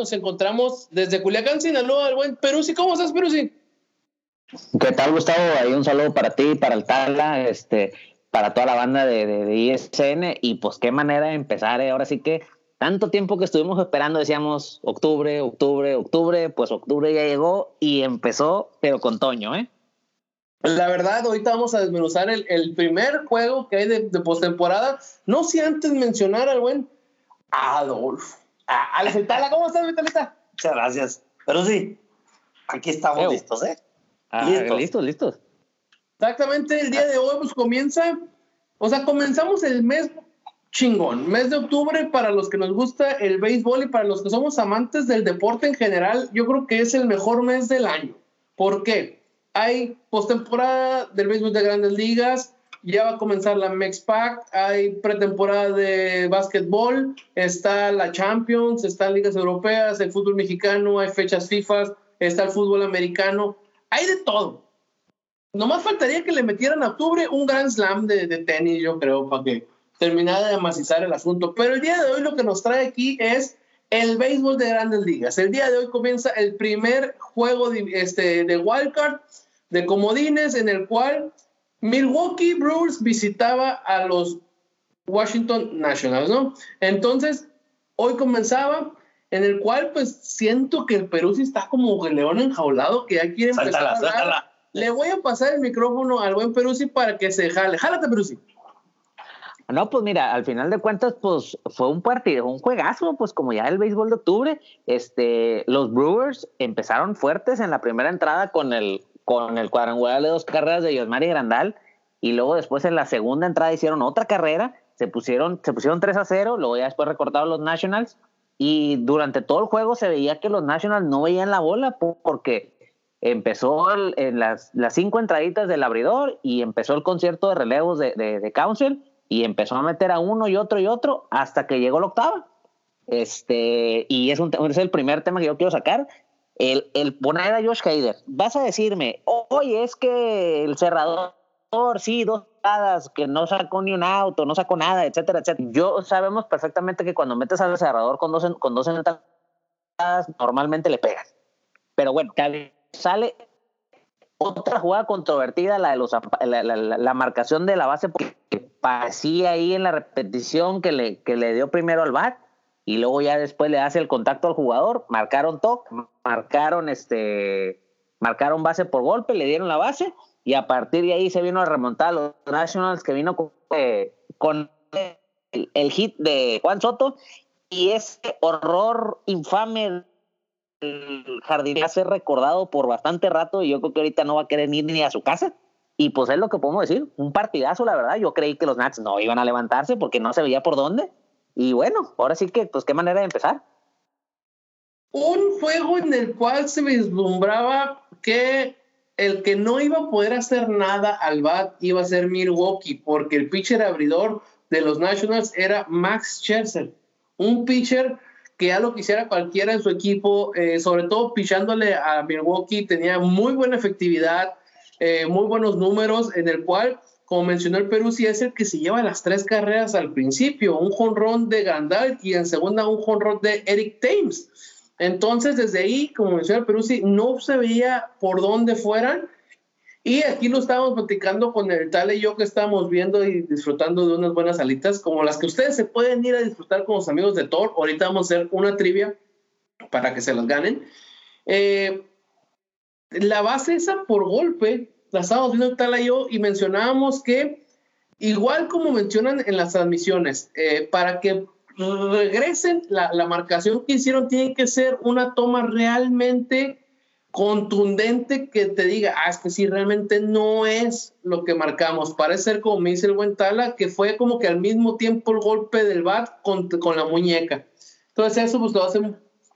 nos encontramos desde Culiacán, Sinaloa, el buen Peruzzi. ¿Cómo estás, Peruzzi? ¿Qué tal, Gustavo? Ahí un saludo para ti, para el Tala, este, para toda la banda de, de, ISN. Y pues qué manera de empezar, ¿eh? Ahora sí que tanto tiempo que estuvimos esperando, decíamos octubre, octubre, octubre, pues octubre ya llegó y empezó, pero con Toño, ¿eh? La verdad, ahorita vamos a desmenuzar el, el primer juego que hay de, de postemporada. No si antes mencionar al buen Adolfo. Ah, Alex Tala, ¿cómo estás, Vitalita? Muchas gracias. Pero sí, aquí estamos listos, ¿eh? Ah, listos. listos, Exactamente, el día de hoy pues comienza, o sea, comenzamos el mes chingón, mes de octubre para los que nos gusta el béisbol y para los que somos amantes del deporte en general, yo creo que es el mejor mes del año. ¿Por qué? Hay postemporada del béisbol de grandes ligas, ya va a comenzar la Pack, hay pretemporada de básquetbol, está la Champions, están ligas europeas, el fútbol mexicano, hay fechas FIFA, está el fútbol americano hay de todo. Nomás faltaría que le metieran a octubre un gran slam de, tenis, yo creo, para que terminara de amacizar el asunto. Pero el día de hoy lo que nos trae aquí es el béisbol de grandes ligas. El día de hoy comienza el primer juego de, este, de wildcard de comodines en el cual Milwaukee Brewers visitaba a los Washington Nationals, ¿no? Entonces, hoy comenzaba en el cual pues siento que el Perú sí está como el león enjaulado, que ya quiere empezar a hablar. Le voy a pasar el micrófono al buen Peruzzi para que se jale. Jálate, Peruzzi. No, pues mira, al final de cuentas, pues fue un partido, un juegazo, pues como ya el béisbol de octubre, este, los Brewers empezaron fuertes en la primera entrada con el, con el cuadrangular de dos carreras de Yosmari Grandal, y luego después en la segunda entrada hicieron otra carrera, se pusieron, se pusieron 3 a 0, luego ya después recortaron los Nationals, y durante todo el juego se veía que los Nationals no veían la bola porque empezó en las, las, cinco entraditas del abridor y empezó el concierto de relevos de, de, Council y empezó a meter a uno y otro y otro hasta que llegó la octava. Este, y es, un, es el primer tema que yo quiero sacar. El, el poner a Josh Hader. Vas a decirme, oye, es que el cerrador, sí, dos que no sacó ni un auto, no sacó nada, etcétera, etcétera. Yo sabemos perfectamente que cuando metes al cerrador con dos, con dos entradas, normalmente le pegas. Pero bueno, sale otra jugada controvertida, la de los la, la, marcación de la base, porque parecía ahí en la repetición que le, que le dio primero al bat y luego ya después le hace el contacto al jugador, marcaron toque, marcaron este marcaron base por golpe, le dieron la base y a partir de ahí se vino a remontar a los Nationals que vino con, eh, el, hit de Juan Soto y ese horror infame del jardín va a ser recordado por bastante rato y yo creo que ahorita no va a querer ir ni a su casa. Y pues es lo que podemos decir, un partidazo, la verdad. Yo creí que los Nats no iban a levantarse porque no se veía por dónde. Y bueno, ahora sí que, pues qué manera de empezar. Un juego en el cual se vislumbraba que el que no iba a poder hacer nada al bat iba a ser Milwaukee, porque el pitcher abridor de los Nationals era Max Scherzer, un pitcher que ya lo quisiera cualquiera en su equipo, eh, sobre todo pichándole a Milwaukee, tenía muy buena efectividad, eh, muy buenos números, en el cual, como mencionó el Perú, es el que se lleva las tres carreras al principio, un jonrón de Gandalf y en segunda un jonrón de Eric Thames. Entonces, desde ahí, como mencionaba Peruzzi, no se veía por dónde fueran. Y aquí lo estábamos platicando con el tal y yo que estábamos viendo y disfrutando de unas buenas alitas, como las que ustedes se pueden ir a disfrutar con los amigos de Thor. Ahorita vamos a hacer una trivia para que se las ganen. Eh, la base esa por golpe, la estábamos viendo el tal y yo y mencionábamos que, igual como mencionan en las transmisiones, eh, para que regresen, la, la, marcación que hicieron tiene que ser una toma realmente contundente que te diga, ah, es que sí, realmente no es lo que marcamos. Parece ser como me dice el buen Tala, que fue como que al mismo tiempo el golpe del bat con, con la muñeca. Entonces eso pues lo hace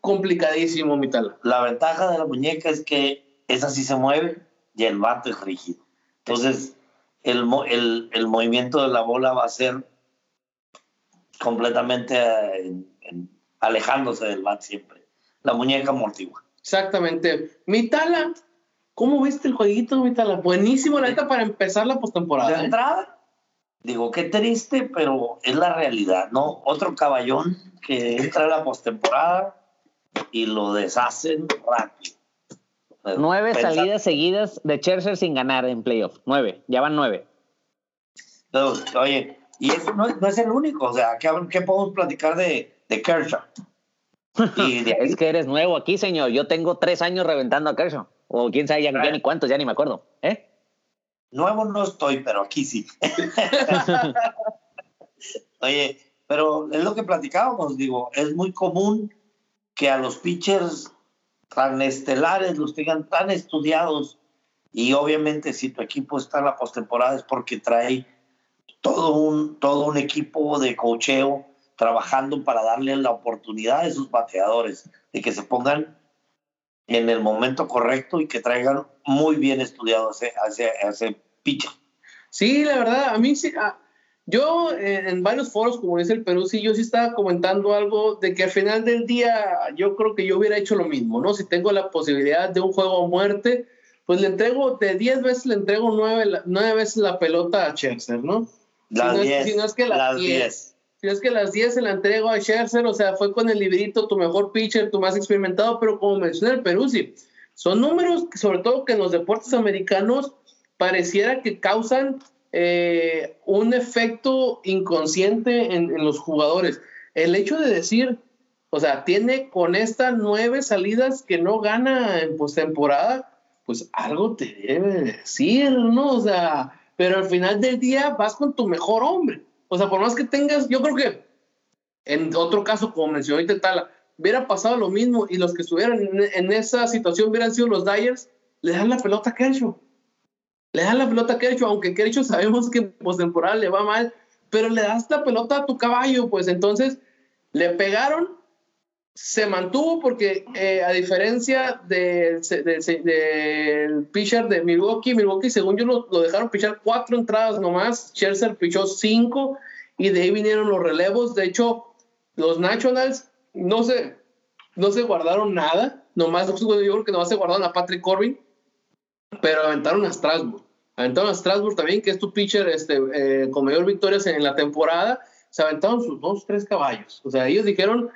complicadísimo, mi Tala. La ventaja de la muñeca es que esa sí se mueve y el bat es rígido. Entonces el, el, el movimiento de la bola va a ser completamente eh, alejándose del bat siempre. La muñeca amortigua. Exactamente. Mitala, ¿cómo viste el jueguito, Mitala? Buenísimo, la neta, para empezar la postemporada. De ¿eh? entrada, digo, qué triste, pero es la realidad, ¿no? Otro caballón que entra a la postemporada y lo deshacen rápido. Nueve salidas seguidas de Scherzer sin ganar en playoff. Nueve, ya van nueve. oye, y eso no, es el único. O sea, ¿qué, qué podemos platicar de, de Kershaw? es que eres nuevo aquí, señor. Yo tengo tres años reventando a Kershaw. O quién sabe ya, ni cuántos, ya ni me acuerdo. ¿Eh? Nuevo no estoy, pero aquí sí. Oye, pero es lo que platicábamos, digo, es muy común que a los pitchers tan estelares los tengan tan estudiados y obviamente si tu equipo está en la postemporada es porque trae todo un, todo un equipo de cocheo trabajando para darle la oportunidad a esos bateadores de que se pongan en el momento correcto y que traigan muy bien estudiado ese, pitcher. Sí, la verdad, a mí sí, yo eh, en varios foros, como dice el Perú, sí, yo sí estaba comentando algo de que al final del día yo creo que yo hubiera hecho lo mismo, ¿no? Si tengo la posibilidad de un juego a muerte, pues le entrego, de 10 veces le entrego 9, veces la pelota a Scherzer, ¿no? Las 10. Si, no es que las 10. Si no es que las 10 se la entrego a Scherzer, o sea, fue con el librito tu mejor pitcher, tu más experimentado, pero como menciona el Perú, sí, son números, sobre todo que en los deportes americanos pareciera que causan eh, un efecto inconsciente en, los jugadores. El hecho de decir, o sea, tiene con estas nueve salidas que no gana en postemporada, pues algo te debe decir, ¿no? O sea, pero al final del día vas con tu mejor hombre. O sea, por más que tengas, yo creo que en otro caso, como mencionó Tala, hubiera pasado lo mismo y los que estuvieran en, esa situación hubieran sido los Dyers, le dan la pelota a Kershaw le das la pelota a Kershaw, aunque Kershaw sabemos que en postemporada le va mal, pero le das la pelota a tu caballo, pues. Entonces le pegaron, se mantuvo porque eh, a diferencia del pitcher de Milwaukee, Milwaukee según yo lo, dejaron pichar cuatro entradas nomás, Scherzer pichó cinco y de ahí vinieron los relevos, de hecho los Nationals no se, no se guardaron nada, nomás yo creo que nomás se guardaron a Patrick Corbin, pero aventaron a Strasbourg. Aventaron a Strasbourg también, que es tu pitcher este, eh, con mayor victorias en, la temporada. Se aventaron sus dos, tres caballos. O sea, ellos dijeron,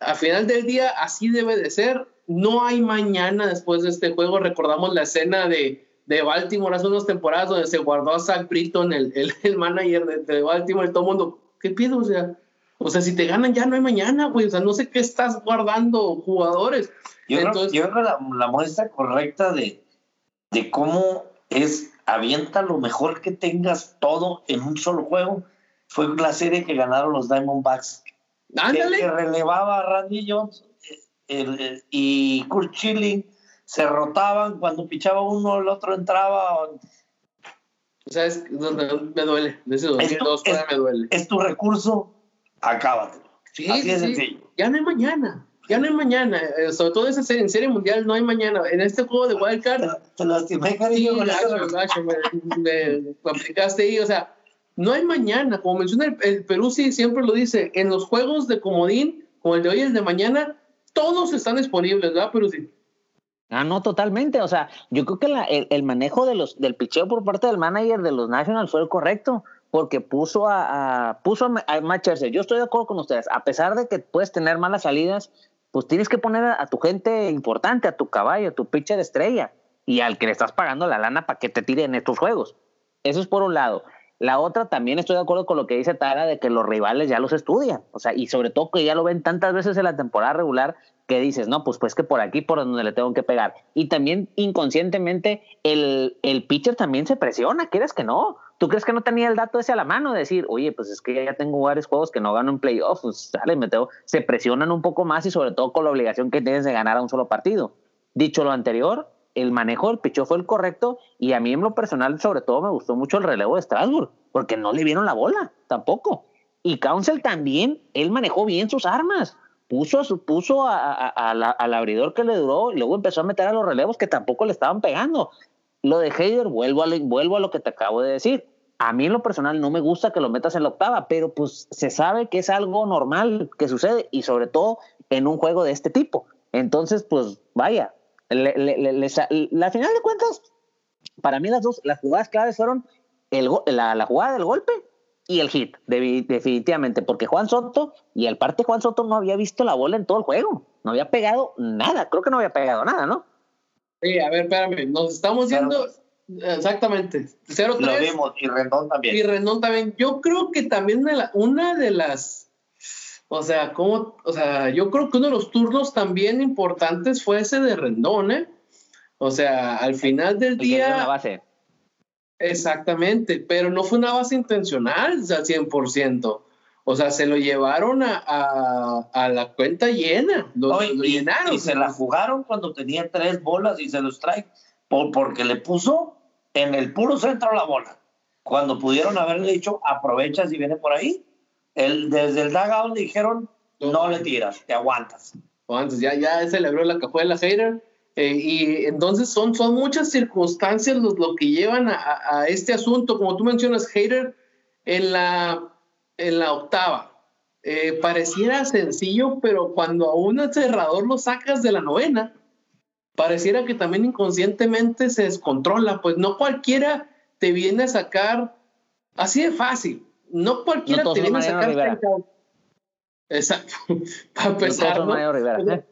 a final del día, así debe de ser. No hay mañana después de este juego. Recordamos la escena de, de Baltimore hace unas temporadas donde se guardó a Zach Britton, el, el, manager de, de, Baltimore, y todo el mundo, ¿qué pido? O sea, o sea, si te ganan ya no hay mañana, güey. O sea, no sé qué estás guardando jugadores. Yo Entonces, creo, yo la, la muestra correcta de, de cómo es avienta lo mejor que tengas todo en un solo juego. Fue la serie que ganaron los Diamondbacks. Ándale. Que, relevaba a Randy Jones y Kurt Schilling se rotaban cuando pichaba uno, el otro entraba. O sea, es donde me duele. De ese 2002 es, me duele. Es tu recurso, acábatelo. Sí, Así sí, sencillo. Ya no hay mañana ya no hay mañana, eh, sobre todo en serie mundial no hay mañana. En este juego de Wildcard. Te lastimé, cariño. Sí, me, aplicaste ahí, o sea, no hay mañana. Como menciona el, Perú, sí siempre lo dice, en los juegos de comodín, como el de hoy y el de mañana, todos están disponibles, ¿verdad, Perú? Sí. Ah, no, totalmente. O sea, yo creo que la, el, manejo de los, del picheo por parte del manager de los Nationals fue el correcto, porque puso a, a puso a, Matt Yo estoy de acuerdo con ustedes. A pesar de que puedes tener malas salidas, pues tienes que poner a, tu gente importante, a tu caballo, a tu pitcher estrella y al que le estás pagando la lana para que te tire en estos juegos. Eso es por un lado. La otra, también estoy de acuerdo con lo que dice Tara de que los rivales ya los estudian. O sea, y sobre todo que ya lo ven tantas veces en la temporada regular que dices, no, pues pues que por aquí por donde le tengo que pegar. Y también inconscientemente el, el pitcher también se presiona, quieres que no. ¿Tú crees que no tenía el dato ese a la mano de decir, oye, pues es que ya tengo varios juegos que no gano en playoffs, pues sale, me tengo, se presionan un poco más y sobre todo con la obligación que tienes de ganar a un solo partido. Dicho lo anterior, el manejo del pichó fue el correcto y a mí en lo personal sobre todo me gustó mucho el relevo de Strasbourg, porque no le vieron la bola tampoco. Y Council también, él manejó bien sus armas, puso, puso al abridor que le duró y luego empezó a meter a los relevos que tampoco le estaban pegando. Lo de Heider, vuelvo a, vuelvo a lo que te acabo de decir. A mí en lo personal no me gusta que lo metas en la octava, pero pues se sabe que es algo normal que sucede y sobre todo en un juego de este tipo. Entonces, pues vaya, la final de cuentas, para mí las dos, las jugadas claves fueron el, la, la jugada del golpe y el hit, definitivamente, porque Juan Soto, y el parte Juan Soto no había visto la bola en todo el juego, no había pegado nada, creo que no había pegado nada, ¿no? Sí, a ver, espérame, nos estamos yendo exactamente 0-3. Lo vimos, y Rendón también. Y Rendón también. Yo creo que también una de las, o sea, como, o sea, yo creo que uno de los turnos también importantes fue ese de Rendón, ¿eh? O sea, al final del día. Base. Exactamente, pero no fue una base intencional, o sea, 100%. O sea, se lo llevaron a, a, la cuenta llena, lo, llenaron. Y se la jugaron cuando tenía tres bolas y se los trae, por, porque le puso en el puro centro la bola. Cuando pudieron haberle dicho, aprovecha si viene por ahí. El, desde el dugout le dijeron, no le tiras, te aguantas. Antes ya, ya celebró la cajuela hater eh, y entonces son, son muchas circunstancias lo, lo que llevan a, a, este asunto. Como tú mencionas, Hater en la, en la octava. Eh, pareciera sencillo, pero cuando a un cerrador lo sacas de la novena, pareciera que también inconscientemente se descontrola. Pues no cualquiera te viene a sacar así de fácil. No cualquiera te viene a sacar. Exacto. Para empezar. No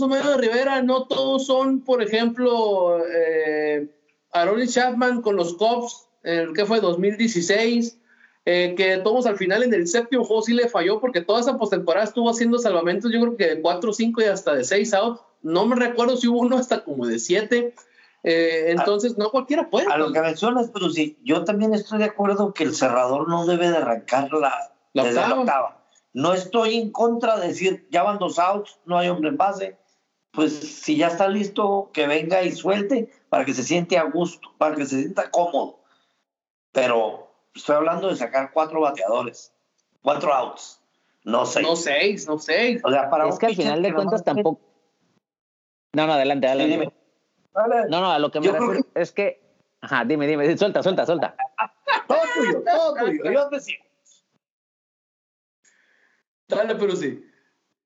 son medio de Rivera, no todos son, por ejemplo, eh, Aaron Chapman con los Cubs, el que fue 2016, eh, que todos al final en el séptimo juego sí le falló porque toda esa postemporada estuvo haciendo salvamentos, yo creo que de 4, 5 y hasta de 6 out. No me recuerdo si hubo uno hasta como de 7. Eh, entonces, no cualquiera puede. A lo que mencionas, pero sí, yo también estoy de acuerdo que el cerrador no debe de arrancar la, la octava. No estoy en contra de decir, ya van dos outs, no hay hombre en base. Pues si ya está listo, que venga y suelte para que se siente a gusto, para que se sienta cómodo. Pero estoy hablando de sacar cuatro bateadores, cuatro outs, no seis. No seis, no seis. O sea, para es que al final de cuentas tampoco. No, no, adelante, adelante. No, no, a lo que me refiero es que. Ajá, dime, dime, suelta, suelta, suelta. todo tuyo, todo tuyo, yo te sigo. Dale, pero sí.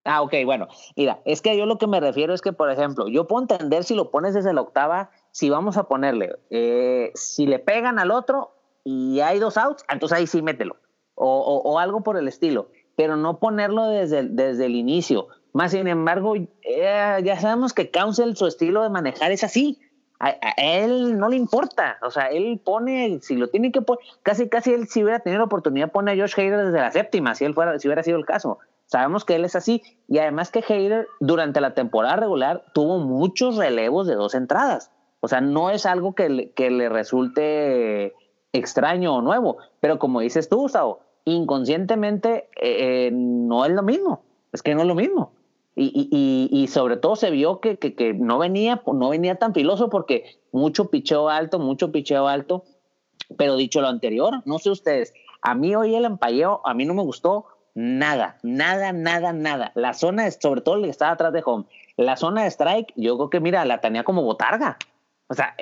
Ah, ok, bueno. Mira, es que yo lo que me refiero es que, por ejemplo, yo puedo entender si lo pones desde la octava, si vamos a ponerle, eh, si le pegan al otro y hay dos outs, entonces ahí sí mételo. O, algo por el estilo, pero no ponerlo desde, desde el inicio. Más sin embargo, eh, ya sabemos que Council, su estilo de manejar es así. A, él no le importa, o sea, él pone, si lo tiene que poner, casi, casi él si hubiera tenido la oportunidad pone a Josh Hader desde la séptima, si él fuera, si hubiera sido el caso. Sabemos que él es así y además que Hader durante la temporada regular tuvo muchos relevos de dos entradas. O sea, no es algo que le, que le resulte extraño o nuevo, pero como dices tú, Gustavo, inconscientemente eh, eh, no es lo mismo, es que no es lo mismo. Y, y, y, sobre todo se vio que, que, que, no, venía, no venía tan filoso porque mucho picheo alto, mucho picheo alto. Pero dicho lo anterior, no sé ustedes, a mí hoy el empalleo, a mí no me gustó nada, nada, nada, nada. La zona, sobre todo el que estaba atrás de home, la zona de strike, yo creo que mira, la tenía como botarga. O sea,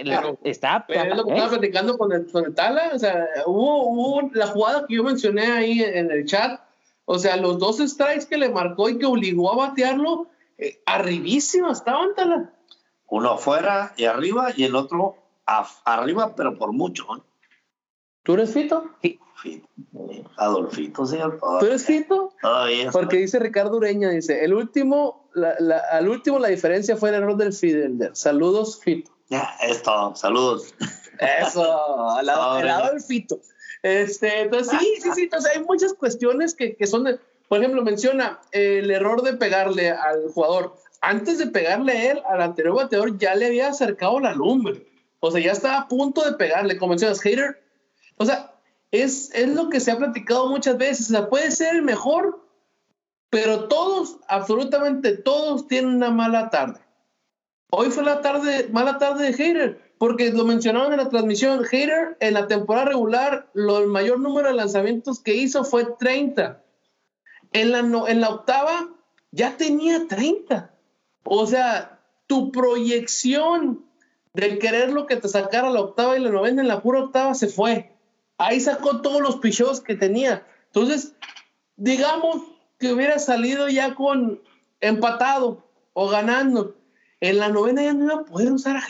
está. Pero es lo que estaba platicando con el, con el Tala. O sea, hubo, hubo la jugada que yo mencioné ahí en el chat o sea, los dos strikes que le marcó y que obligó a batearlo, eh, arribísima estaban, Tala. Uno afuera y arriba y el otro arriba, pero por mucho. ¿eh? ¿Tú eres Fito? Sí. Adolfito, señor. ¿Tú eres Fito? Porque dice Ricardo Ureña, dice, el último, la, al último la diferencia fue el error del Fidelder. Saludos, Fito. Ya, es todo. Saludos. Eso, al lado del Fito. Este, entonces, sí, sí, sí, entonces hay muchas cuestiones que, que son, por ejemplo, menciona el error de pegarle al jugador. Antes de pegarle a él, al anterior bateador ya le había acercado la lumbre. O sea, ya estaba a punto de pegarle, como mencionas, hater. O sea, es, es lo que se ha platicado muchas veces. O sea, puede ser el mejor, pero todos, absolutamente todos, tienen una mala tarde. Hoy fue la tarde, mala tarde de hater porque lo mencionaron en la transmisión, Hater en la temporada regular, lo, el mayor número de lanzamientos que hizo fue 30. En la, en la octava ya tenía 30. O sea, tu proyección de querer lo que te sacara la octava y la novena en la pura octava se fue. Ahí sacó todos los pichos que tenía. Entonces, digamos que hubiera salido ya con empatado o ganando. En la novena ya no iba a poder usar a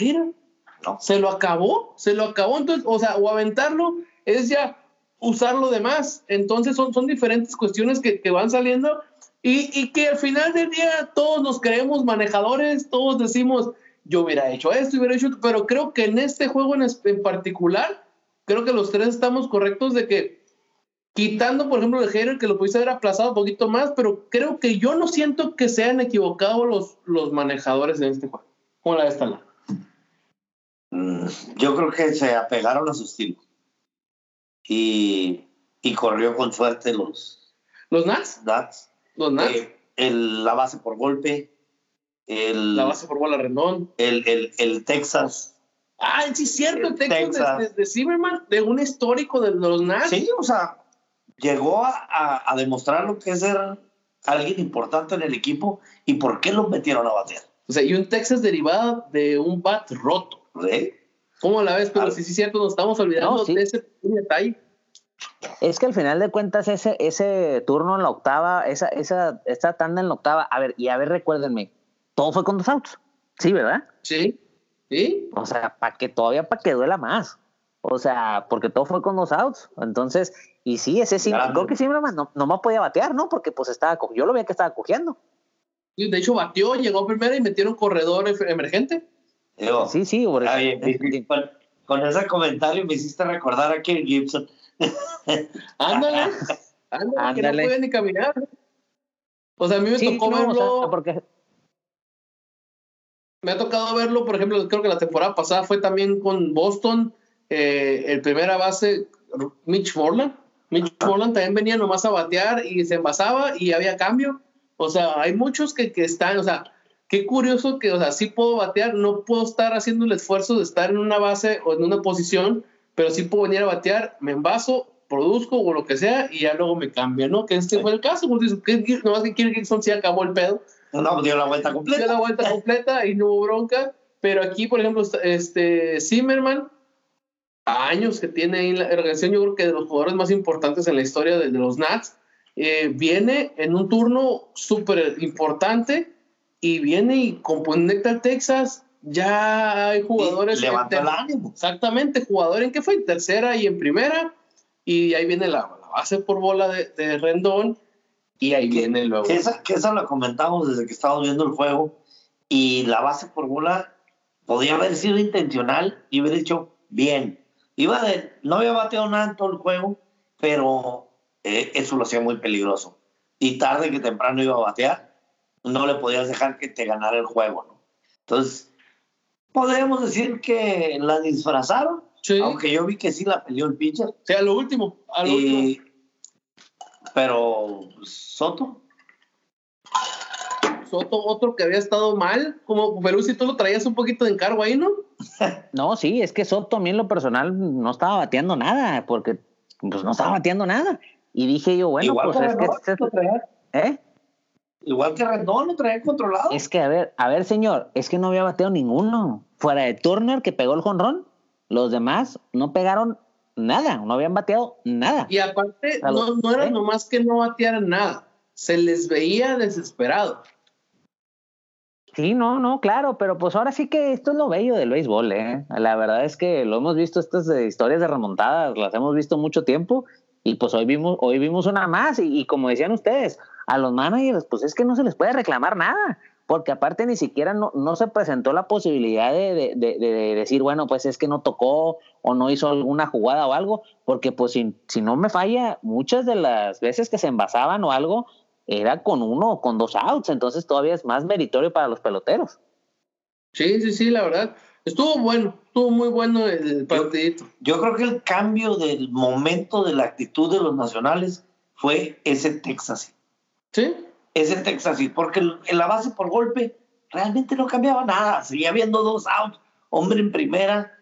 Se lo acabó, se lo acabó. Entonces, o sea, o aventarlo es ya usarlo de más. Entonces son, son diferentes cuestiones que, que van saliendo y, y, que al final del día todos nos creemos manejadores, todos decimos, yo hubiera hecho esto, hubiera hecho, pero creo que en este juego en, en particular, creo que los tres estamos correctos de que quitando, por ejemplo, el Hater, que lo pudiste haber aplazado un poquito más, pero creo que yo no siento que se hayan equivocado los, los manejadores en este juego. ¿Cómo la ves, mm, Yo creo que se apegaron a su estilo. Y, y corrió con suerte los... ¿Los Nats? Nats. Los Nats. Eh, el, la base por golpe. El, la base por bola rendón. El, el, el Texas. Ah, sí, cierto, el Texas. De, de, de, Zimmerman, de un histórico de los Nats. Sí, o sea, llegó a, a, demostrar lo que es ser alguien importante en el equipo y por qué lo metieron a batear. O sea, y un Texas derivado de un bat roto. ¿Sí? ¿Cómo la ves? Pero sí, sí, es cierto, nos estamos olvidando no, sí. de ese detalle. Es que al final de cuentas, ese, ese turno en la octava, esa, esa, esa tanda en la octava, a ver, y a ver, recuérdenme, todo fue con dos outs. Sí, ¿verdad? Sí. Sí. O sea, para que todavía para que duela más. O sea, porque todo fue con dos outs. Entonces, y sí, ese sí, creo que Zimmerman no, no me podía batear, ¿no? Porque pues estaba, yo lo veía que estaba cogiendo. De hecho, batió, llegó primero y metieron corredor emergente. Digo, sí, sí, por eso. Con, con, ese comentario me hiciste recordar a Ken Gibson. ándale, ándale, ándale, que no puede ni caminar. O sea, a mí me sí, tocó no, verlo. O sea, porque... Me ha tocado verlo, por ejemplo, creo que la temporada pasada fue también con Boston, eh, el primera base, Mitch Morland Mitch Moreland también venía nomás a batear y se envasaba y había cambio. O sea, hay muchos que, que están, o sea, qué curioso que, o sea, sí puedo batear, no puedo estar haciendo el esfuerzo de estar en una base o en una posición, pero sí puedo venir a batear, me envaso, produzco o lo que sea y ya luego me cambia, ¿no? Que este fue el caso, porque nomás que Kirk Gibson sí acabó el pedo. No, no, dio la vuelta completa. Dio la vuelta completa y no hubo bronca, pero aquí, por ejemplo, este Zimmerman, años que tiene ahí la organización, yo creo que de los jugadores más importantes en la historia de, de los Nats, eh, viene en un turno súper importante y viene y conecta al Texas. Ya hay jugadores. Y levanta el ánimo. Exactamente, jugador en que fue en tercera y en primera. Y ahí viene la, la base por bola de, de, Rendón. Y ahí que, viene luego. Que esa, que esa la comentamos desde que estábamos viendo el juego. Y la base por bola podía haber sido intencional y haber hecho bien Iba de, no había bateado nada en todo el juego, pero eh, eso lo hacía muy peligroso. Y tarde que temprano iba a batear, no le podías dejar que te ganara el juego, ¿no? Entonces, podríamos decir que la disfrazaron, sí. aunque yo vi que sí la peleó el pitcher. Sí, a lo último. A lo y, último. Pero Soto. Soto, otro que había estado mal, como Perú, si tú lo traías un poquito de encargo ahí, ¿no? No, sí, es que Soto a mí en lo personal no estaba bateando nada, porque pues no estaba bateando nada. Y dije yo, bueno, Igual pues es que... Lo traía, ¿Eh? Igual que Rendón lo traía controlado. Es que, a ver, a ver, señor, es que no había bateado ninguno. Fuera de Turner, que pegó el jonrón, los demás no pegaron nada, no habían bateado nada. Y aparte, no, no era ¿eh? nomás que no batearan nada, se les veía desesperado. Sí, no, no, claro, pero pues ahora sí que esto es lo bello del béisbol, ¿eh? La verdad es que lo hemos visto, estas historias de remontadas, las hemos visto mucho tiempo y pues hoy vimos, hoy vimos una más y, y, como decían ustedes, a los managers pues es que no se les puede reclamar nada, porque aparte ni siquiera no, no se presentó la posibilidad de, de, de, de, decir, bueno, pues es que no tocó o no hizo alguna jugada o algo, porque pues si, si no me falla, muchas de las veces que se envasaban o algo, era con uno o con dos outs, entonces todavía es más meritorio para los peloteros. Sí, sí, sí, la verdad. Estuvo bueno, estuvo muy bueno el partidito. Yo, yo creo que el cambio del momento de la actitud de los nacionales fue ese Texas. ¿Sí? Ese Texas, porque en la base por golpe realmente no cambiaba nada. Seguía habiendo dos outs, hombre en primera,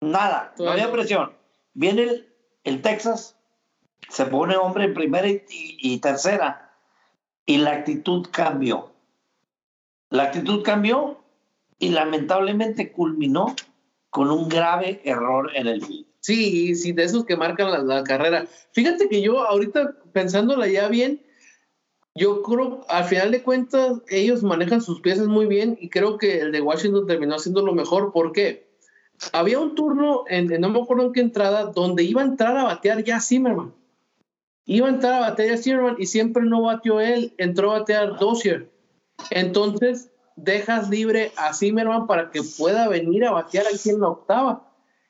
nada, no había presión. Viene el, el Texas, se pone hombre en primera y, y, y, tercera. Y la actitud cambió. La actitud cambió y lamentablemente culminó con un grave error en el field. Sí, sí, de esos que marcan la, la, carrera. Fíjate que yo ahorita pensándola ya bien, yo creo, al final de cuentas, ellos manejan sus piezas muy bien y creo que el de Washington terminó haciendo lo mejor. ¿Por qué? había un turno, en, no me acuerdo en qué entrada, donde iba a entrar a batear ya Zimmerman. Iba a entrar a batear ya Zimmerman y siempre no batió él, entró a batear Dozier. Entonces, dejas libre a Zimmerman para que pueda venir a batear aquí en la octava.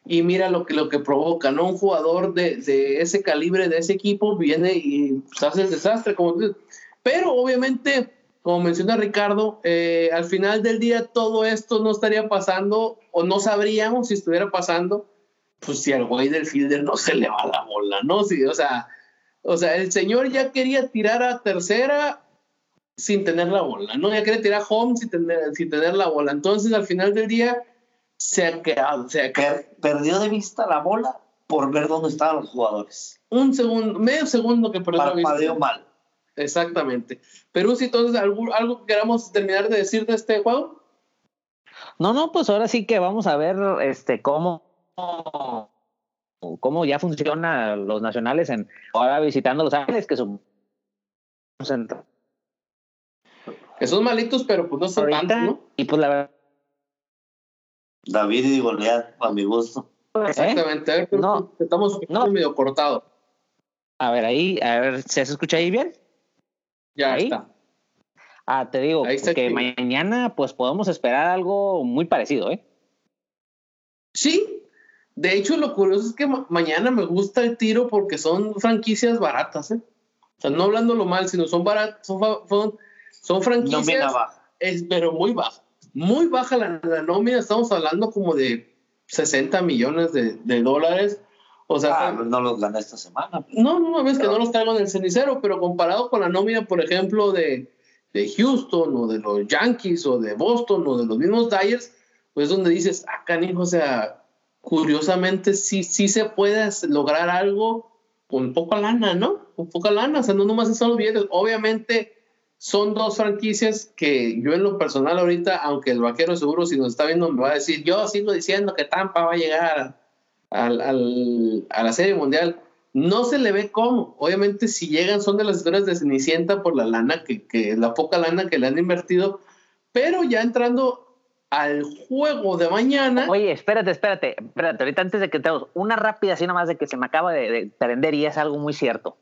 Y mira lo que, lo que provoca, ¿no? Un jugador de, de ese calibre, de ese equipo, viene y pues, hace el desastre, como Pero obviamente como menciona Ricardo, eh, al final del día todo esto no estaría pasando o no sabríamos si estuviera pasando, pues si al güey del fielder no se le va la bola, ¿no? Sí, o sea, o sea, el señor ya quería tirar a tercera sin tener la bola, ¿no? Ya quería tirar home sin tener, sin tener la bola. Entonces, al final del día, se ha quedado. Se perdió de vista la bola por ver dónde estaban los jugadores. Un segundo, medio segundo que perdió vista. mal. Exactamente. Perú, si entonces, ¿algo, ¿algo que queramos terminar de decir de este juego? No, no, pues ahora sí que vamos a ver este cómo, cómo ya funcionan los nacionales en ahora visitando Los Ángeles, que son que son malitos, pero pues no son tantos, ¿no? Y pues la verdad. David y Goliat, a mi gusto. Exactamente, no, estamos medio cortado. A ver, ahí, a ver, ¿se escucha ahí bien? Ya está. Ah, te digo, que mañana pues podemos esperar algo muy parecido, ¿eh? Sí. De hecho, lo curioso es que mañana me gusta el tiro porque son franquicias baratas, ¿eh? O sea, no hablándolo mal, sino son baratas, son, son, franquicias. Es, pero muy baja. Muy baja la, la, nómina, estamos hablando como de 60 millones de, de dólares o sea, ah, no los gané esta semana. No, no, no, es que no los traigo en el cenicero, pero comparado con la nómina, por ejemplo, de, de Houston o de los Yankees o de Boston o de los mismos Dyers, pues donde dices, ah, canijo, o sea, curiosamente sí, sí se puede lograr algo con poca lana, ¿no? Con poca lana, o sea, no nomás son los billetes. Obviamente son dos franquicias que yo en lo personal ahorita, aunque el vaquero seguro si nos está viendo me va a decir, yo sigo diciendo que Tampa va a llegar al, al, a la Serie Mundial. No se le ve cómo. Obviamente, si llegan, son de las historias de Cenicienta por la lana, que, que la poca lana que le han invertido. Pero ya entrando al juego de mañana. Oye, espérate, espérate, espérate. Ahorita antes de que te una rápida así nomás de que se me acaba de, de prender y es algo muy cierto.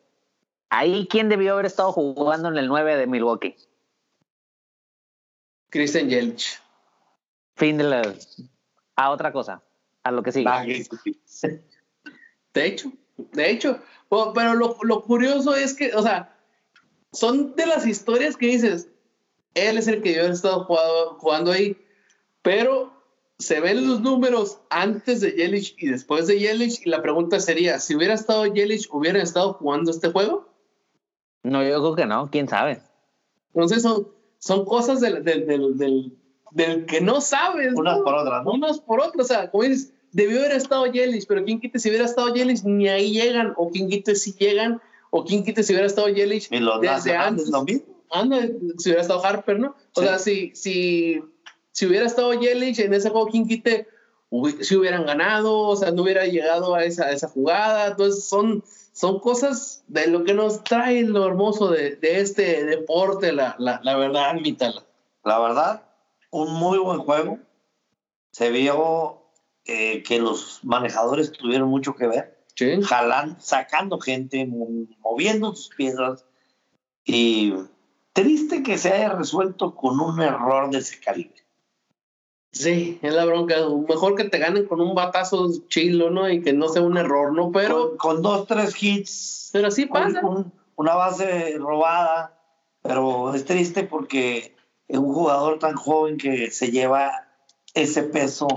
Ahí, ¿quién debió haber estado jugando en el 9 de Milwaukee? Christian Yelich. Fin de la. A otra cosa a lo que sigue. De hecho, de hecho, pero lo, lo, curioso es que, o sea, son de las historias que dices, él es el que yo he estado jugando, jugando ahí, pero se ven los números antes de Yelich y después de Yelich y la pregunta sería, si hubiera estado Yelich, ¿hubiera estado jugando este juego? No, yo creo que no, quién sabe. Entonces son, son cosas del, del, del, del, que no sabes. Unas por otras, ¿no? Unas por otras, o sea, como dices, debió haber estado Yelich, pero quién quite si hubiera estado Yelich, ni ahí llegan, o quién quite si llegan, o quién quite si hubiera estado Yelich desde antes. Lo mismo. Si hubiera estado Harper, ¿no? O sea, si, si, si hubiera estado Yelich en ese juego, quién quite si hubieran ganado, o sea, no hubiera llegado a esa, esa jugada. Entonces, son, son cosas de lo que nos trae lo hermoso de, de este deporte, la, la, la verdad, Mitala. La verdad, un muy buen juego. Se vio eh, que los manejadores tuvieron mucho que ver, jalando, sacando gente, moviendo sus piedras y triste que se haya resuelto con un error de ese calibre. Sí, es la bronca. Mejor que te ganen con un batazo chilo, ¿no? Y que no sea un error, ¿no? Pero. Con, dos, tres hits. Pero sí pasa. una base robada. Pero es triste porque es un jugador tan joven que se lleva ese peso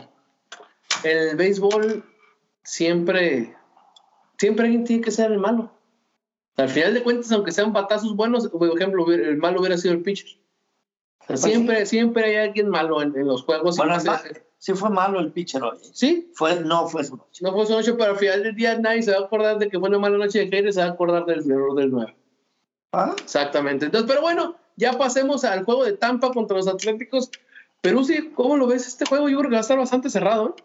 el béisbol siempre, siempre alguien tiene que ser el malo. Al final de cuentas, aunque sean batazos buenos, por ejemplo, el malo hubiera sido el pitcher. Siempre, siempre hay alguien malo en, los juegos. Bueno, sí fue malo el pitcher hoy. Sí. Fue, no fue su noche. No fue su noche, pero al final del día nadie se va a acordar de que fue una mala noche de Hayes, se va a acordar del error del 9. ¿Ah? Exactamente. Entonces, pero bueno, ya pasemos al juego de Tampa contra los Atléticos. Pero sí, ¿cómo lo ves este juego? Yo creo que va a estar bastante cerrado. ¿eh?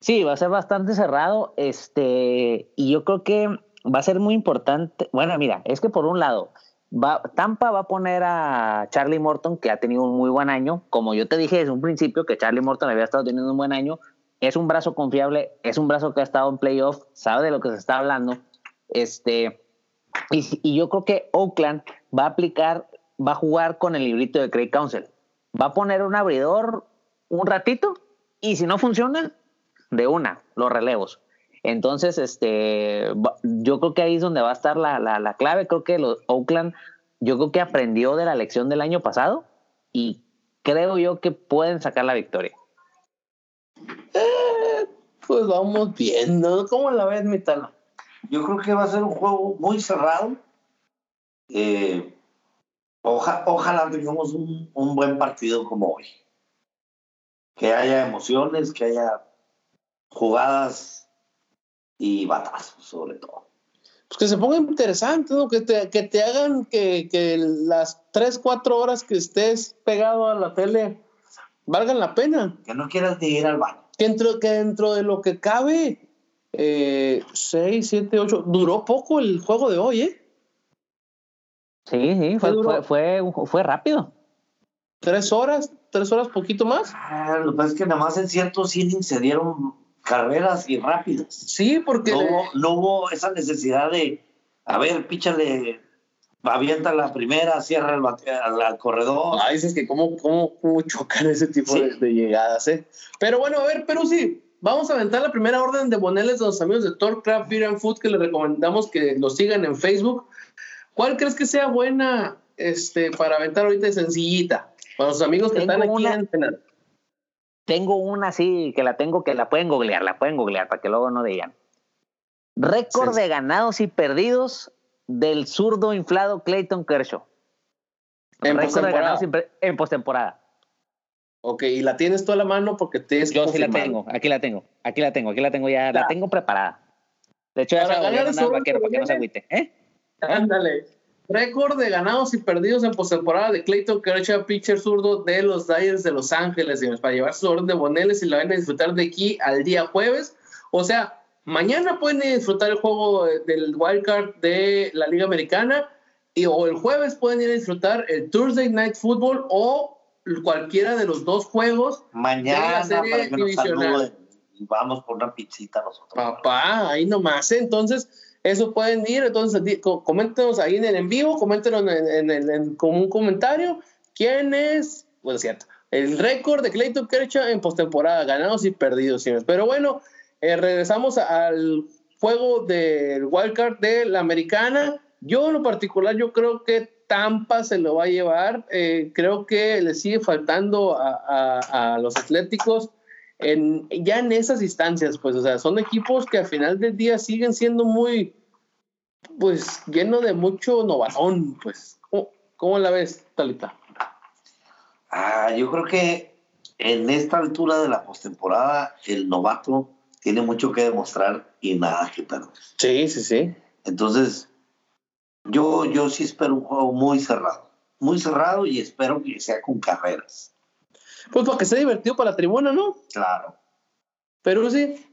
Sí, va a ser bastante cerrado. Este, y yo creo que va a ser muy importante. Bueno, mira, es que por un lado, va, Tampa va a poner a Charlie Morton, que ha tenido un muy buen año. Como yo te dije desde un principio que Charlie Morton había estado teniendo un buen año, es un brazo confiable, es un brazo que ha estado en playoff, sabe de lo que se está hablando. Este, y, y yo creo que Oakland va a aplicar, va a jugar con el librito de Craig Council. Va a poner un abridor un ratito y si no funciona, de una, los relevos. Entonces, este, yo creo que ahí es donde va a estar la, la, clave. Creo que los Oakland, yo creo que aprendió de la lección del año pasado y creo yo que pueden sacar la victoria. Eh, pues vamos viendo. ¿Cómo la ves, Mitala? Yo creo que va a ser un juego muy cerrado. Eh, ojalá tengamos un, un buen partido como hoy. Que haya emociones, que haya jugadas y batazos, sobre todo. Pues que se ponga interesante, ¿no? que, te, que te hagan que, que las 3, 4 horas que estés pegado a la tele valgan la pena. Que no quieras ni ir al baño. Que dentro, que dentro de lo que cabe, 6, 7, 8, duró poco el juego de hoy, ¿eh? Sí, sí, fue, fue, fue, fue, rápido. ¿Tres horas? ¿Tres horas poquito más? Ah, lo que pasa es que nada más en ciertos innings se dieron carreras y rápidas. Sí, porque... No, hubo, esa necesidad de, a ver, píchale, avienta la primera, cierra el al, corredor. Ah, dices que cómo, cómo, cómo chocan ese tipo de, llegadas, ¿eh? Pero bueno, a ver, pero sí, vamos a aventar la primera orden de boneles de los amigos de Torcraft Beer and Food que les recomendamos que lo sigan en Facebook. ¿Cuál crees que sea buena este, para aventar ahorita sencillita? Para los amigos que están aquí en tengo una así que la tengo que la pueden googlear, la pueden googlear para que luego no digan. Récord de ganados y perdidos del zurdo inflado Clayton Kershaw. En ganados en postemporada. Ok, y la tienes toda la mano porque te es Yo sí la tengo, aquí la tengo, aquí la tengo, aquí la tengo ya, la tengo preparada. De hecho, ya se la voy a vaquero para que no se agüite. ¿eh? Ándale. Récord de ganados y perdidos en postemporada de Clayton Kershaw, pitcher zurdo de los Dyers de Los Ángeles, para llevar su orden de boneles y la van a disfrutar de aquí al día jueves. O sea, mañana pueden disfrutar el juego del wildcard de la Liga Americana y o el jueves pueden ir a disfrutar el Thursday Night Football o cualquiera de los dos juegos mañana de la serie divisional. Y vamos por una pizzita nosotros. Papá, ahí nomás. ¿eh? Entonces, eso pueden ir, entonces coméntenos ahí en el en vivo, coméntenos en, en, como un comentario quién es, bueno, es cierto, el récord de Clayton Kershaw en postemporada, ganados y perdidos. Pero bueno, eh, regresamos al juego del wildcard de la americana. Yo en lo particular, yo creo que Tampa se lo va a llevar. Eh, creo que le sigue faltando a, a los Atléticos en, ya en esas instancias, pues, o sea, son equipos que al final del día siguen siendo muy, pues, lleno de mucho novatón, pues. ¿Cómo, la ves, Talita? Ah, yo creo que en esta altura de la postemporada, el novato tiene mucho que demostrar y nada que perder. Sí, sí, sí. Entonces, yo, yo sí espero un juego muy cerrado. Muy cerrado y espero que sea con carreras. Pues para que sea divertido para la tribuna, ¿no? Claro. Pero sí.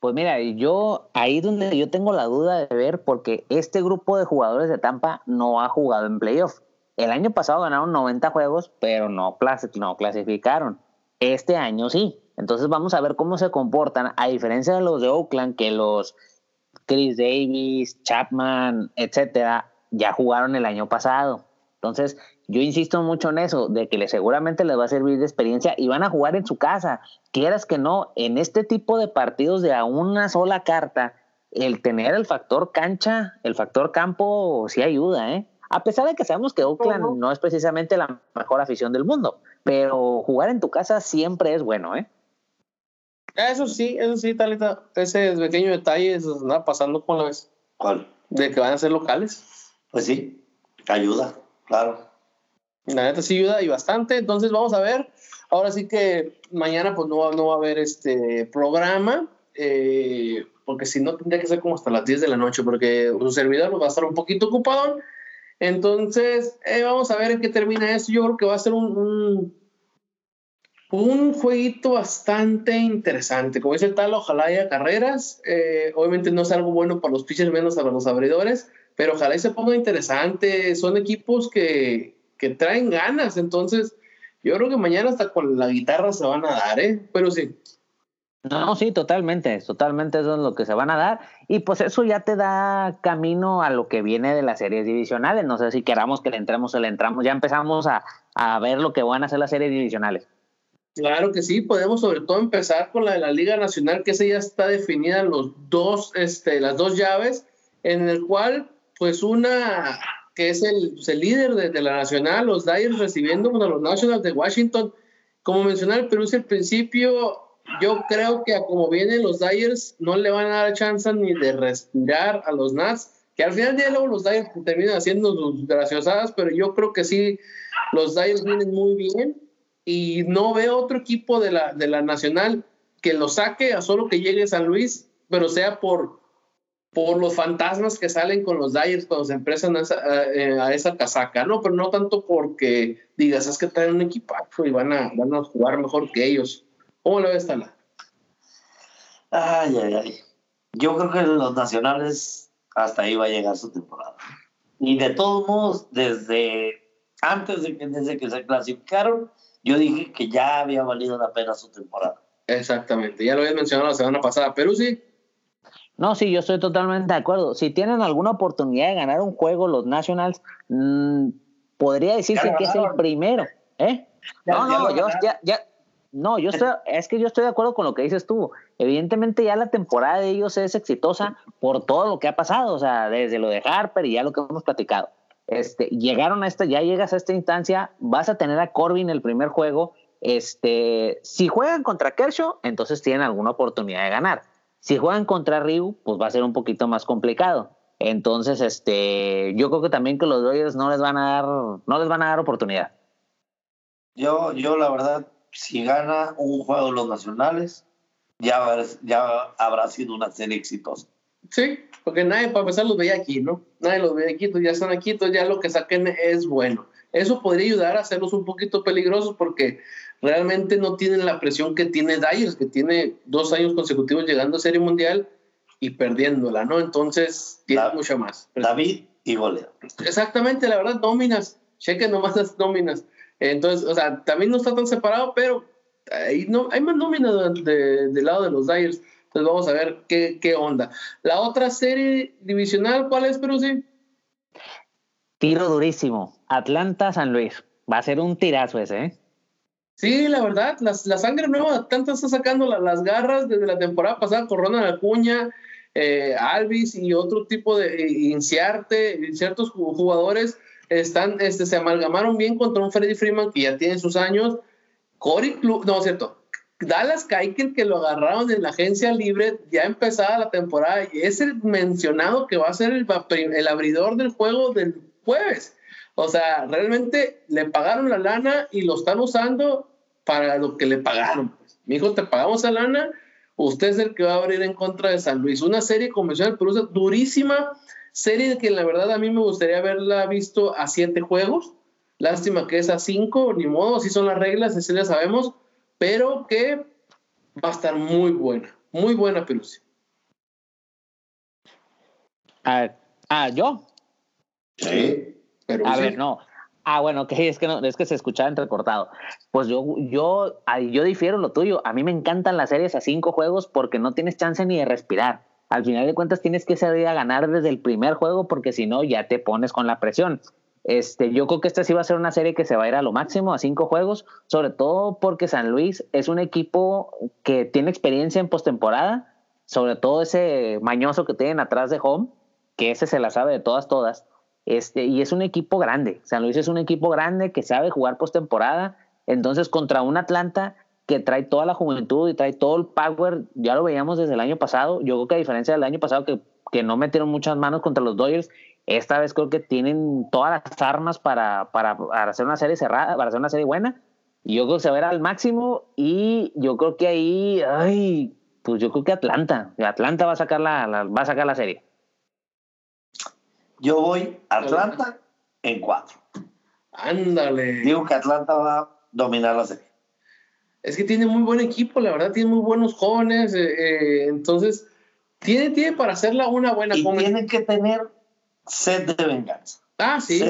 Pues mira, yo ahí donde yo tengo la duda de ver, porque este grupo de jugadores de Tampa no ha jugado en playoff. El año pasado ganaron 90 juegos, pero no, no clasificaron. Este año sí. Entonces vamos a ver cómo se comportan, a diferencia de los de Oakland, que los Chris Davis, Chapman, etcétera, ya jugaron el año pasado. Entonces, yo insisto mucho en eso, de que le, seguramente les va a servir de experiencia y van a jugar en su casa. Quieras que no, en este tipo de partidos de a una sola carta, el tener el factor cancha, el factor campo, sí ayuda, ¿eh? A pesar de que sabemos que Oakland no es precisamente la mejor afición del mundo, pero jugar en tu casa siempre es bueno, ¿eh? Eso sí, eso sí, Talita, ese pequeño detalle se anda pasando con la vez. ¿Cuál? De que van a ser locales. Pues sí, ayuda, claro. La neta sí ayuda y bastante. Entonces vamos a ver. Ahora sí que mañana pues no no va a haber este programa. Eh, porque si no tendría que ser como hasta las 10 de la noche porque su servidor va a estar un poquito ocupado. Entonces eh, vamos a ver en qué termina eso. Yo creo que va a ser un, un, jueguito bastante interesante. Como dice el tal, ojalá haya carreras. Eh, obviamente no es algo bueno para los pitchers, menos para los abridores. Pero ojalá y se ponga interesante. Son equipos que, que traen ganas. Entonces, yo creo que mañana hasta con la guitarra se van a dar, ¿eh? Pero sí. No, sí, totalmente, totalmente eso es lo que se van a dar. Y pues eso ya te da camino a lo que viene de las series divisionales. No sé si queramos que le entremos o le entramos. Ya empezamos a, a ver lo que van a hacer las series divisionales. Claro que sí, podemos sobre todo empezar con la de la Liga Nacional, que esa ya está definida los dos, este, las dos llaves, en el cual, pues una que es el, pues, el líder de, la Nacional, los Dyers recibiendo a los Nationals de Washington. Como mencionaba el Perú al principio, yo creo que a como vienen los Dyers, no le van a dar chance ni de respirar a los Nats, que al final de luego los Dyers terminan haciendo sus graciosadas, pero yo creo que sí, los Dyers vienen muy bien y no veo otro equipo de la, de la Nacional que lo saque a solo que llegue San Luis, pero sea por, por los fantasmas que salen con los Dyers cuando se empiezan a, a, esa casaca, ¿no? Pero no tanto porque digas, es que traen un equipazo y van a, van a jugar mejor que ellos. ¿Cómo la ves, Tala? Ay, ay, ay. Yo creo que los nacionales hasta ahí va a llegar su temporada. Y de todos modos, desde antes de que, desde que se clasificaron, yo dije que ya había valido la pena su temporada. Exactamente, ya lo habías mencionado la semana pasada, pero sí. No, sí, yo estoy totalmente de acuerdo. Si tienen alguna oportunidad de ganar un juego los Nationals, mmm, podría decirse que es el primero. ¿eh? No, no, yo ya, ya, no, yo estoy, es que yo estoy de acuerdo con lo que dices tú. Evidentemente ya la temporada de ellos es exitosa por todo lo que ha pasado, o sea, desde lo de Harper y ya lo que hemos platicado. Este, llegaron a esta, ya llegas a esta instancia, vas a tener a Corbin el primer juego. Este, si juegan contra Kershaw, entonces tienen alguna oportunidad de ganar. Si juegan contra Ryu, pues va a ser un poquito más complicado. Entonces, este, yo creo que también que los Dodgers no les van a dar, no les van a dar oportunidad. Yo, yo la verdad, si gana un juego los nacionales, ya, ya habrá sido una serie exitosa. Sí, porque nadie para empezar los veía aquí, ¿no? Nadie los veía aquí, ya están aquí, entonces ya lo que saquen es bueno. Eso podría ayudar a hacerlos un poquito peligrosos porque realmente no tienen la presión que tiene Dyers, que tiene dos años consecutivos llegando a Serie Mundial y perdiéndola, ¿no? Entonces tiene David, mucha más. David y goleo. Exactamente, la verdad, nóminas. Chequen nomás las nóminas. Entonces, o sea, también no está tan separado, pero hay, no, hay más nóminas del de, de lado de los Dyers. Entonces vamos a ver qué, qué onda. La otra serie divisional, ¿cuál es, Peruzzi? Tiro durísimo. Atlanta-San Luis. Va a ser un tirazo ese, ¿eh? Sí, la verdad, las, la sangre nueva Atlanta está sacando la, las garras desde la temporada pasada con Ronald Acuña, eh, Alvis y otro tipo de eh, Inciarte, ciertos jugadores están, este, se amalgamaron bien contra un Freddy Freeman que ya tiene sus años. Cory Club, no, cierto, Dallas Keuchel que lo agarraron en la agencia libre ya empezada la temporada y es el mencionado que va a ser el abridor del juego del jueves. O sea, realmente le pagaron la lana y lo están usando para lo que le pagaron. Pues. Mi hijo, te pagamos la lana, usted es el que va a abrir en contra de San Luis. Una serie convencional, pero durísima, serie que la verdad a mí me gustaría haberla visto a siete juegos. Lástima que es a cinco, ni modo, así son las reglas, así ya sabemos pero que va a estar muy buena, muy buena Pelusi. Ah, ah, ¿yo? Sí, pero A ver, no. Ah, bueno, ok, es que es que se escuchaba entrecortado. Pues yo, yo, yo difiero lo tuyo. A mí me encantan las series a cinco juegos porque no tienes chance ni de respirar. Al final de cuentas tienes que salir a ganar desde el primer juego porque si no ya te pones con la presión. Este, yo creo que esta sí va a ser una serie que se va a ir a lo máximo, a cinco juegos, sobre todo porque San Luis es un equipo que tiene experiencia en postemporada, sobre todo ese mañoso que tienen atrás de home, que ese se la sabe de todas, todas. Este, y es un equipo grande. San Luis es un equipo grande que sabe jugar postemporada. Entonces, contra un Atlanta que trae toda la juventud y trae todo el power, ya lo veíamos desde el año pasado. Yo creo que a diferencia del año pasado, que, que no metieron muchas manos contra los Dodgers, esta vez creo que tienen todas las armas para, para, para, hacer una serie cerrada, para hacer una serie buena. Yo creo que se va a ver al máximo y yo creo que ahí, ay, pues yo creo que Atlanta, Atlanta va a sacar la, la va a sacar la serie. Yo voy Atlanta en cuatro. Ándale. Digo que Atlanta va a dominar la serie. Es que tiene muy buen equipo, la verdad, tiene muy buenos jóvenes, eh, eh, entonces tiene, tiene para hacerla una buena. Y tiene que tener sed de venganza. Ah, sí.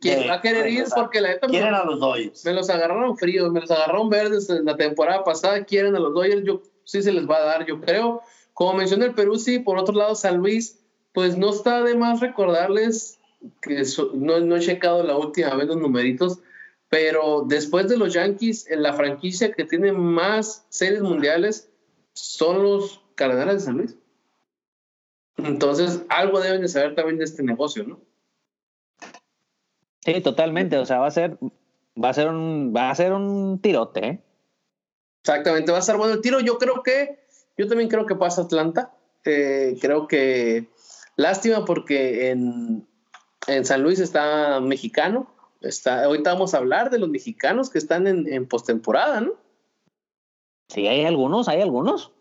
¿Quién va a querer ir? Porque la neta. Quieren a los Dodgers. Me los agarraron fríos, me los agarraron verdes en la temporada pasada. Quieren a los Dodgers. Yo sí se les va a dar, yo creo. Como mencioné el Perú, sí, por otro lado, San Luis, pues no está de más recordarles que no, no he checado la última vez los numeritos, pero después de los Yankees, en la franquicia que tiene más series mundiales son los Cardenales de San Luis. Entonces, algo deben de saber también de este negocio, ¿no? Sí, totalmente. O sea, va a ser, va a ser un, va a ser un tirote, ¿eh? Exactamente, va a ser bueno el tiro. Yo creo que, yo también creo que pasa Atlanta. Eh, creo que lástima porque en, en San Luis está mexicano. Está, ahorita vamos a hablar de los mexicanos que están en, en postemporada, ¿no? Sí, hay algunos, hay algunos.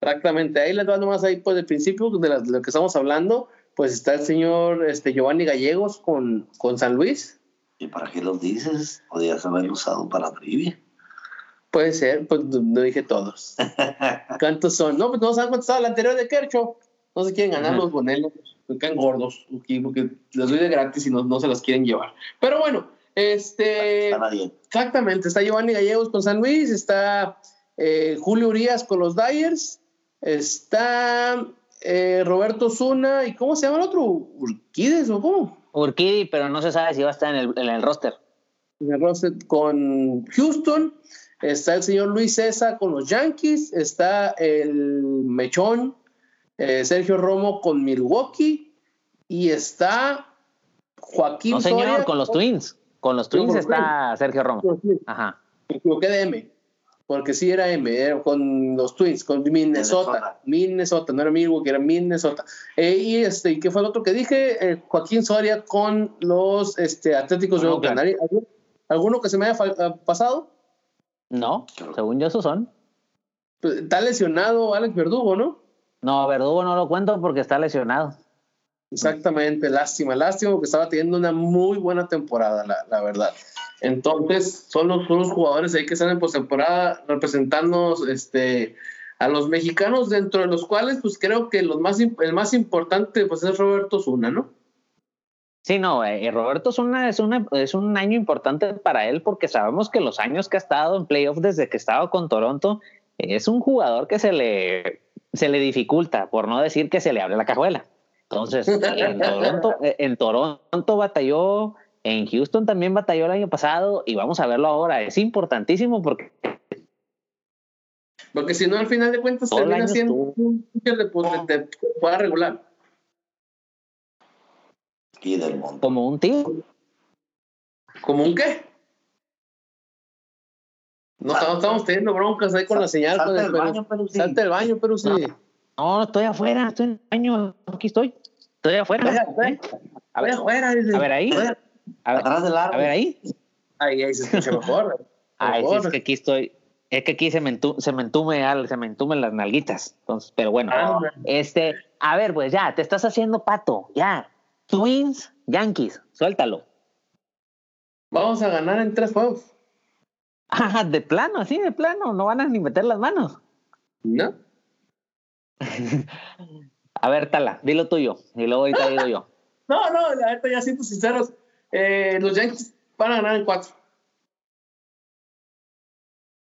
Exactamente, ahí les va nomás ahí pues el principio de, lo que estamos hablando, pues está el señor este, Giovanni Gallegos con, con San Luis. ¿Y para qué los dices? Podías haberlo usado para trivia. Puede ser, pues no dije todos. ¿Cuántos son? No, pues no han contestado la anterior de Kercho. No se quieren ganar los bonelos, me caen gordos, porque les doy de gratis y no, no se los quieren llevar. Pero bueno, este. Exactamente, está Giovanni Gallegos con San Luis, está eh, Julio Urias con los Dyers, está eh, Roberto Zuna y ¿cómo se llama el otro? ¿Urquides o cómo? Urquidi, pero no se sabe si va a estar en el, en el roster. En el roster con Houston, está el señor Luis César con los Yankees, está el Mechón, eh, Sergio Romo con Milwaukee y está Joaquín. No, señor, con los Twins. Con los Twins está Sergio Romo. Ajá. Me equivoqué de M porque sí era M, con los Twins, con Minnesota, Minnesota, no era Milwaukee, era Minnesota. Eh, y este, ¿qué fue el otro que dije? Eh, Joaquín Soria con los este, Atléticos de Oakland. ¿Alguno que se me haya ah, pasado? No, según yo esos son. Pues, está lesionado Alex Verdugo, ¿no? No, Verdugo no lo cuento porque está lesionado. Exactamente, lástima, lástima porque estaba teniendo una muy buena temporada, la, la verdad. Entonces, son los, jugadores ahí que están en postemporada representando este, a los mexicanos, dentro de los cuales, pues creo que los más, el más importante pues, es Roberto Zuna, ¿no? Sí, no, eh, Roberto Zuna es, una, es un año importante para él porque sabemos que los años que ha estado en playoffs desde que estaba con Toronto, es un jugador que se le, se le dificulta, por no decir que se le abre la cajuela. Entonces, en Toronto, en Toronto batalló en Houston también batalló el año pasado y vamos a verlo ahora. Es importantísimo porque. Porque si no, al final de cuentas termina siendo un juega regular. Y del mundo. Como un tío. ¿Como un qué? No estamos, teniendo broncas ahí con la señal. Salte el baño, pero sí. Salte el baño, pero sí. No, estoy afuera, estoy en el baño. Aquí estoy. Estoy afuera. A ver, afuera. A ver ahí. A ver, Atrás del A ver ahí. Ahí, ahí se escucha mejor. Ay, sí, es que aquí estoy. Es que aquí se me, entume, se me entume, se me entumen las nalguitas. Entonces, pero bueno, ah, este, a ver, pues ya, te estás haciendo pato, ya. Twins, Yankees, suéltalo. Vamos a ganar en tres juegos. Ah, de plano, así de plano, no van a ni meter las manos. No. a ver, Tala, dilo tuyo, y luego ahorita digo yo. No, no, la verdad, ya siendo sinceros, eh, los Yankees van a ganar en cuatro.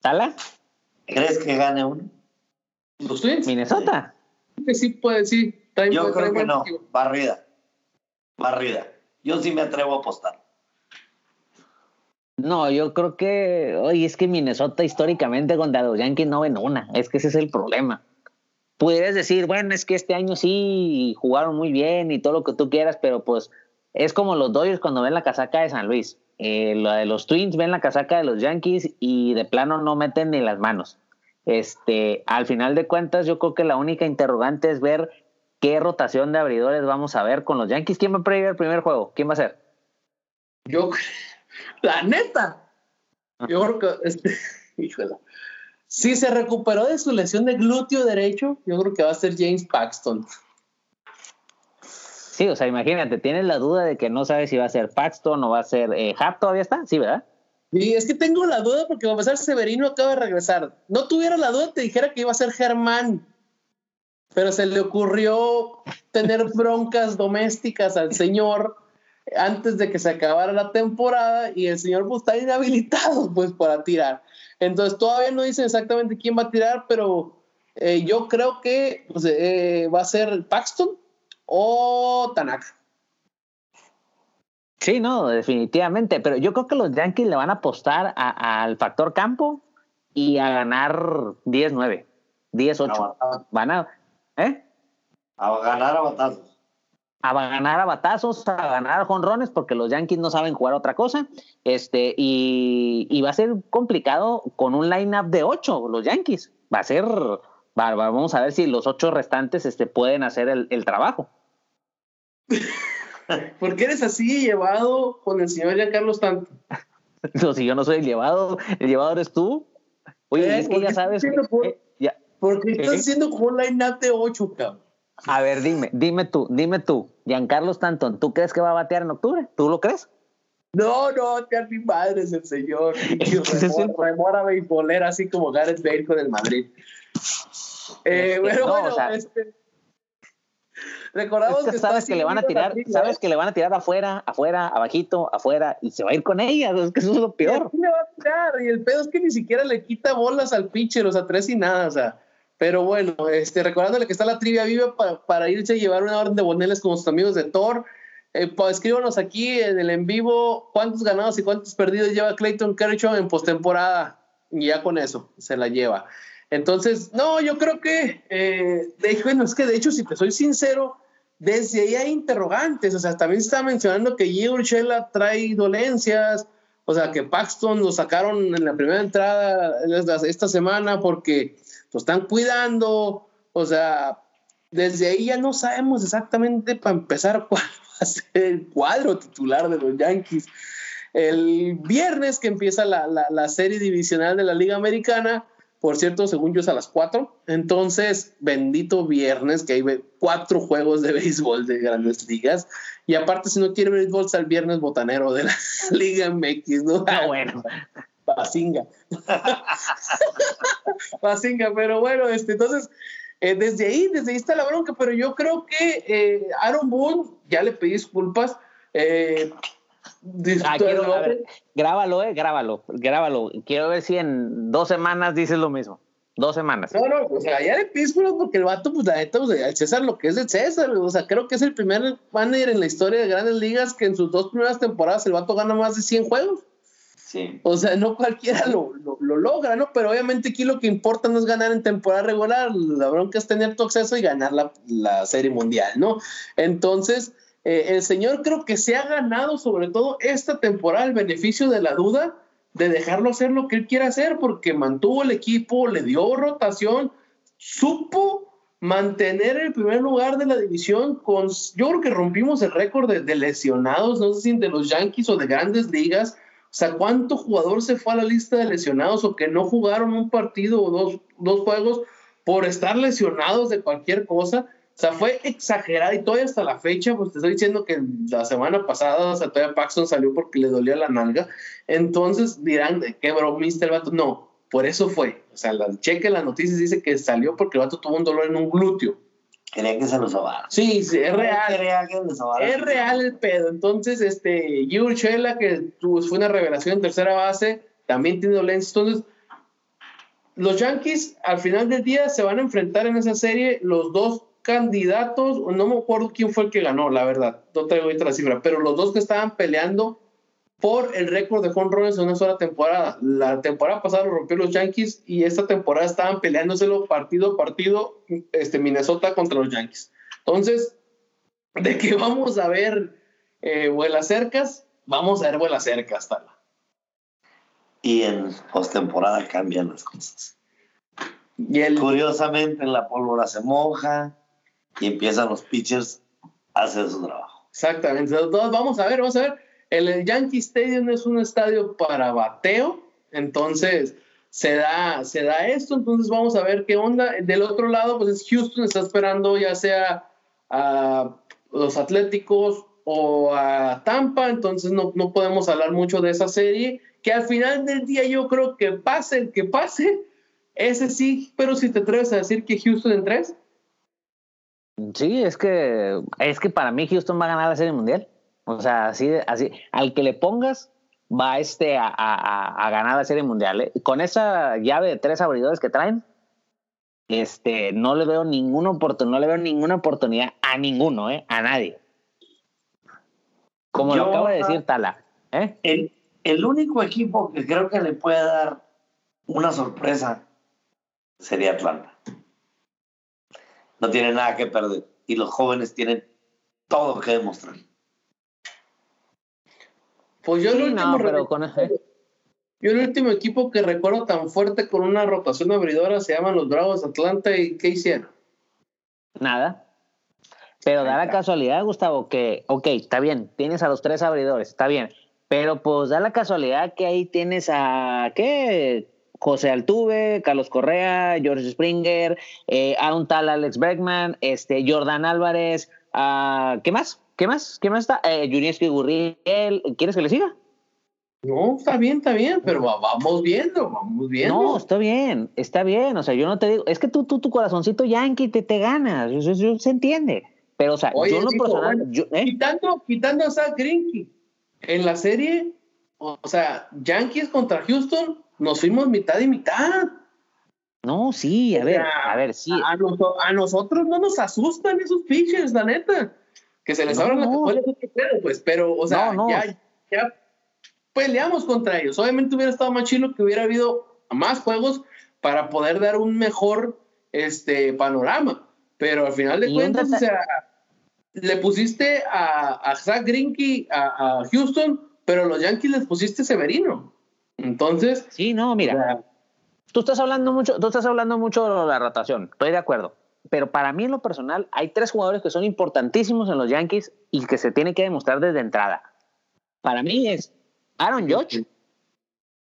¿Tala? ¿Crees que gane uno? ¿Los Twins? ¿Minnesota? Sí, sí puede, sí. Yo creo que no. Barrida. Barrida. Yo sí me atrevo a apostar. No, yo creo que, oye, es que Minnesota históricamente contra los Yankees no ven una, es que ese es el problema. Pudieras decir, bueno, es que este año sí jugaron muy bien y todo lo que tú quieras, pero pues es como los Dodgers cuando ven la casaca de San Luis. Eh, lo de los Twins ven la casaca de los Yankees y de plano no meten ni las manos. Este, al final de cuentas, yo creo que la única interrogante es ver qué rotación de abridores vamos a ver con los Yankees. ¿Quién va a prever el primer juego? ¿Quién va a ser? Yo, la neta. Yo creo que, este. Si se recuperó de su lesión de glúteo derecho, yo creo que va a ser James Paxton. Sí, o sea, imagínate, tienes la duda de que no sabes si va a ser Paxton o va a ser eh, Hap, todavía está, sí, ¿verdad? Sí, es que tengo la duda porque va a pasar Severino acaba de regresar. No tuviera la duda, te dijera que iba a ser Germán, pero se le ocurrió tener broncas domésticas al señor antes de que se acabara la temporada y el señor pues está inhabilitado pues para tirar. Entonces todavía no dicen exactamente quién va a tirar, pero Eh, yo creo que pues, eh, va a ser Paxton o Tanaka. Sí, no, definitivamente. Pero yo creo que los Yankees le van a apostar al factor campo y a ganar 10-9, 10-8. Van a, ¿eh? A ganar a batazos. A ganar a batazos, a ganar jonrones, porque los Yankees no saben jugar otra cosa. Este, y, va a ser complicado con un line-up de 8, los Yankees. Va a ser. vamos a ver si los ocho restantes este, pueden hacer el, el trabajo. ¿Por qué eres así llevado con el señor Giancarlo tanto? No, si yo no soy el llevado, el llevado eres tú. Oye, eh, es que ya sabes. Por, eh, ya, porque estás haciendo como un line-up de 8, cabrón. A ver, dime, dime tú, dime tú, Giancarlo Stanton, ¿tú crees que va a batear en octubre? ¿Tú lo crees? No, no, te mi madre es el señor. remora, beisbolera, así como Gareth Bale con el Madrid. Eh, bueno, bueno, este, Recordamos que, sabes que le van a tirar, sabes que le van a tirar afuera, afuera, abajito, afuera y se va a ir con ella, es que eso es lo peor. Y, le va a tirar, y el pedo es que ni siquiera le quita bolas al pitcher, o sea, tres y nada, o sea. Pero bueno, este, recordándole que está la trivia viva para, para irse a llevar una orden de boneles con sus amigos de Thor. Eh, pues, escríbanos aquí en el en vivo cuántos ganados y cuántos perdidos lleva Clayton Kershaw en postemporada. Y ya con eso se la lleva. Entonces, no, yo creo que, eh, de, bueno, es que de hecho, si te soy sincero, desde ahí hay interrogantes, o sea, también se está mencionando que Urshela trae dolencias, o sea, que Paxton lo sacaron en la primera entrada esta semana porque lo están cuidando, o sea, desde ahí ya no sabemos exactamente para empezar cuál va a ser el cuadro titular de los Yankees. El viernes que empieza la, la, serie divisional de la Liga Americana, por cierto, según yo es a las 4. Entonces, bendito viernes, que hay cuatro juegos de béisbol de grandes ligas. Y aparte, si no quiere béisbol, está el viernes botanero de la Liga MX, ¿no? Ah, bueno. Pasinga. Pasinga, pero bueno, este, entonces, eh, desde ahí, desde ahí está la bronca, pero yo creo que eh, Aaron Boone, ya le pedí disculpas, eh, Ah, grábalo, eh, grábalo, grábalo. Quiero ver si en dos semanas dices lo mismo. Dos semanas. No, no, o sea, ya de Pittsburgh, porque el vato, pues la neta, pues, el César lo que es de César, o sea, creo que es el primer manager en la historia de grandes ligas que en sus dos primeras temporadas el vato gana más de 100 juegos. Sí. O sea, no cualquiera lo, lo, logra, ¿no? Pero obviamente aquí lo que importa no es ganar en temporada regular, la bronca es tener tu acceso y ganar la, la serie mundial, ¿no? Entonces, eh, el señor creo que se ha ganado sobre todo esta temporada el beneficio de la duda de dejarlo hacer lo que él quiera hacer porque mantuvo el equipo, le dio rotación, supo mantener el primer lugar de la división con, yo creo que rompimos el récord de, lesionados, no sé si de los Yankees o de grandes ligas, o sea, ¿cuánto jugador se fue a la lista de lesionados o que no jugaron un partido o dos, dos juegos por estar lesionados de cualquier cosa? O sea, fue exagerada y todavía hasta la fecha, pues te estoy diciendo que la semana pasada, o sea, todavía Paxton salió porque le dolía la nalga. Entonces dirán, ¿qué bromista el vato? No, por eso fue. O sea, la, cheque las noticias dice que salió porque el vato tuvo un dolor en un glúteo. Quería que se lo sobara. Sí, sí, es real. es real el pedo. Entonces, este, Chela, que fue una revelación en tercera base, también tiene dolencia. Entonces, los Yankees al final del día se van a enfrentar en esa serie los dos candidatos, no me acuerdo quién fue el que ganó, la verdad, no traigo ahorita la cifra, pero los dos que estaban peleando por el récord de home runs en una sola temporada. La temporada pasada lo rompió los Yankees y esta temporada estaban peleándoselo partido a partido este, Minnesota contra los Yankees. Entonces, de que vamos a ver eh, vuelas cercas, vamos a ver vuelas cercas, Tala. Y en postemporada cambian las cosas. Y el, Curiosamente, en la pólvora se moja, y empiezan los pitchers a hacer su trabajo. Exactamente. Entonces, vamos a ver, vamos a ver. El Yankee Stadium es un estadio para bateo, entonces se da, se da esto, entonces vamos a ver qué onda. Del otro lado, pues es Houston, está esperando ya sea a los Atléticos o a Tampa, entonces no, no podemos hablar mucho de esa serie, que al final del día yo creo que pase que pase, ese sí, pero si te atreves a decir que Houston en tres. Sí, es que, es que para mí Houston va a ganar la Serie Mundial. O sea, así, así, al que le pongas va este a, a, a ganar la Serie Mundial. ¿eh? Con esa llave de tres abridores que traen, este, no le veo ninguna oportunidad, no le veo ninguna oportunidad a ninguno, ¿eh? A nadie. Como lo acaba de decir Tala. ¿eh? El, el único equipo que creo que le puede dar una sorpresa sería Atlanta. No tiene nada que perder. Y los jóvenes tienen todo que demostrar. Pues yo el último no, pero recuerdo- con ese- Yo el último equipo que recuerdo tan fuerte con una rotación abridora se llaman los Bravos Atlanta y ¿qué hicieron? Nada. Pero da la casualidad, Gustavo, que, ok, está bien, tienes a los tres abridores, está bien. Pero pues da la casualidad que ahí tienes a, ¿qué? José Altuve, Carlos Correa, George Springer, eh, Aaron Tal, Alex Bregman, este, Jordan Álvarez, ah, ¿qué más? ¿Qué más? ¿Qué más está? Eh, Gurriel, ¿quieres que le siga? No, está bien, está bien, pero va- vamos viendo, vamos viendo. No, está bien, está bien. O sea, yo no te digo, es que tú, tú tu corazoncito yankee te, te ganas, eso, eso se entiende. Pero, o sea, Oye, yo en lo dijo, personal, bueno, yo- ¿eh? quitando, quitando a Zach Greinke en la serie, o sea, Yankees contra Houston, nos fuimos mitad y mitad. No, sí, a ver, sea, a ver, sí. A, noso- a nosotros no nos asustan esos pitchers, la neta. Que se les No, abran no. escuelas otro pedo, pues, pero, o sea, No. Ya, ya peleamos contra ellos. Obviamente hubiera estado más chilo que hubiera habido más juegos para poder dar un mejor este, panorama. Pero al final de cuentas, o sea, le pusiste a, a Zach Greinke a, a Houston, pero los Yankees les pusiste Severino. Entonces, Sí, no, o mira, sea, tú estás hablando mucho, tú estás hablando mucho de la rotación, estoy de acuerdo. Pero para mí en lo personal hay tres jugadores que son importantísimos en los Yankees y que se tiene que demostrar desde entrada. Para mí es Aaron Judge,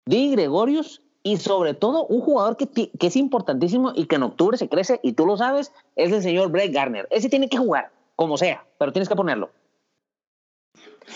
Di Gregorius y sobre todo un jugador que, es importantísimo y que en octubre se crece y tú lo sabes, es el señor Brett Garner. Ese tiene que jugar, como sea, pero tienes que ponerlo.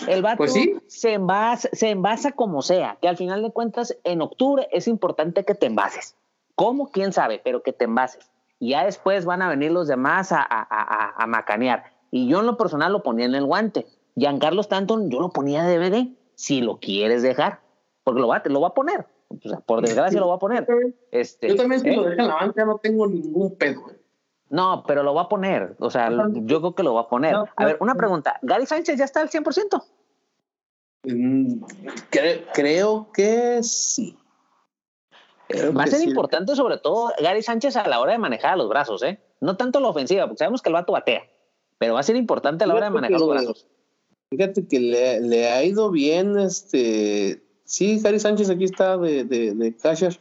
El vato Pues sí. se, envasa, se envasa como sea, que al final de cuentas en octubre es importante que te envases. ¿Cómo? ¿Quién sabe? Pero que te envases. Y ya después van a venir los demás a, a, a, a macanear. Y yo en lo personal lo ponía en el guante. Giancarlo Stanton yo lo ponía de DVD, si lo quieres dejar, porque lo va, lo va a poner. O sea, por desgracia lo va a poner. Este, Yo también si ¿eh? lo dejo en la banca no tengo ningún pedo. ¿eh? No, pero lo va a poner. O sea, yo creo que lo va a poner. A ver, una pregunta. ¿Gary Sánchez ya está al 100%? Mm, cre- creo que sí. Creo Va a ser sí. importante, sobre todo, Gary Sánchez a la hora de manejar a los brazos, ¿eh? No tanto la ofensiva, porque sabemos que el vato batea, pero va a ser importante a la hora de manejar los brazos. Fíjate que le, le ha ido bien, este, sí, Gary Sánchez aquí está de, de, de catcher.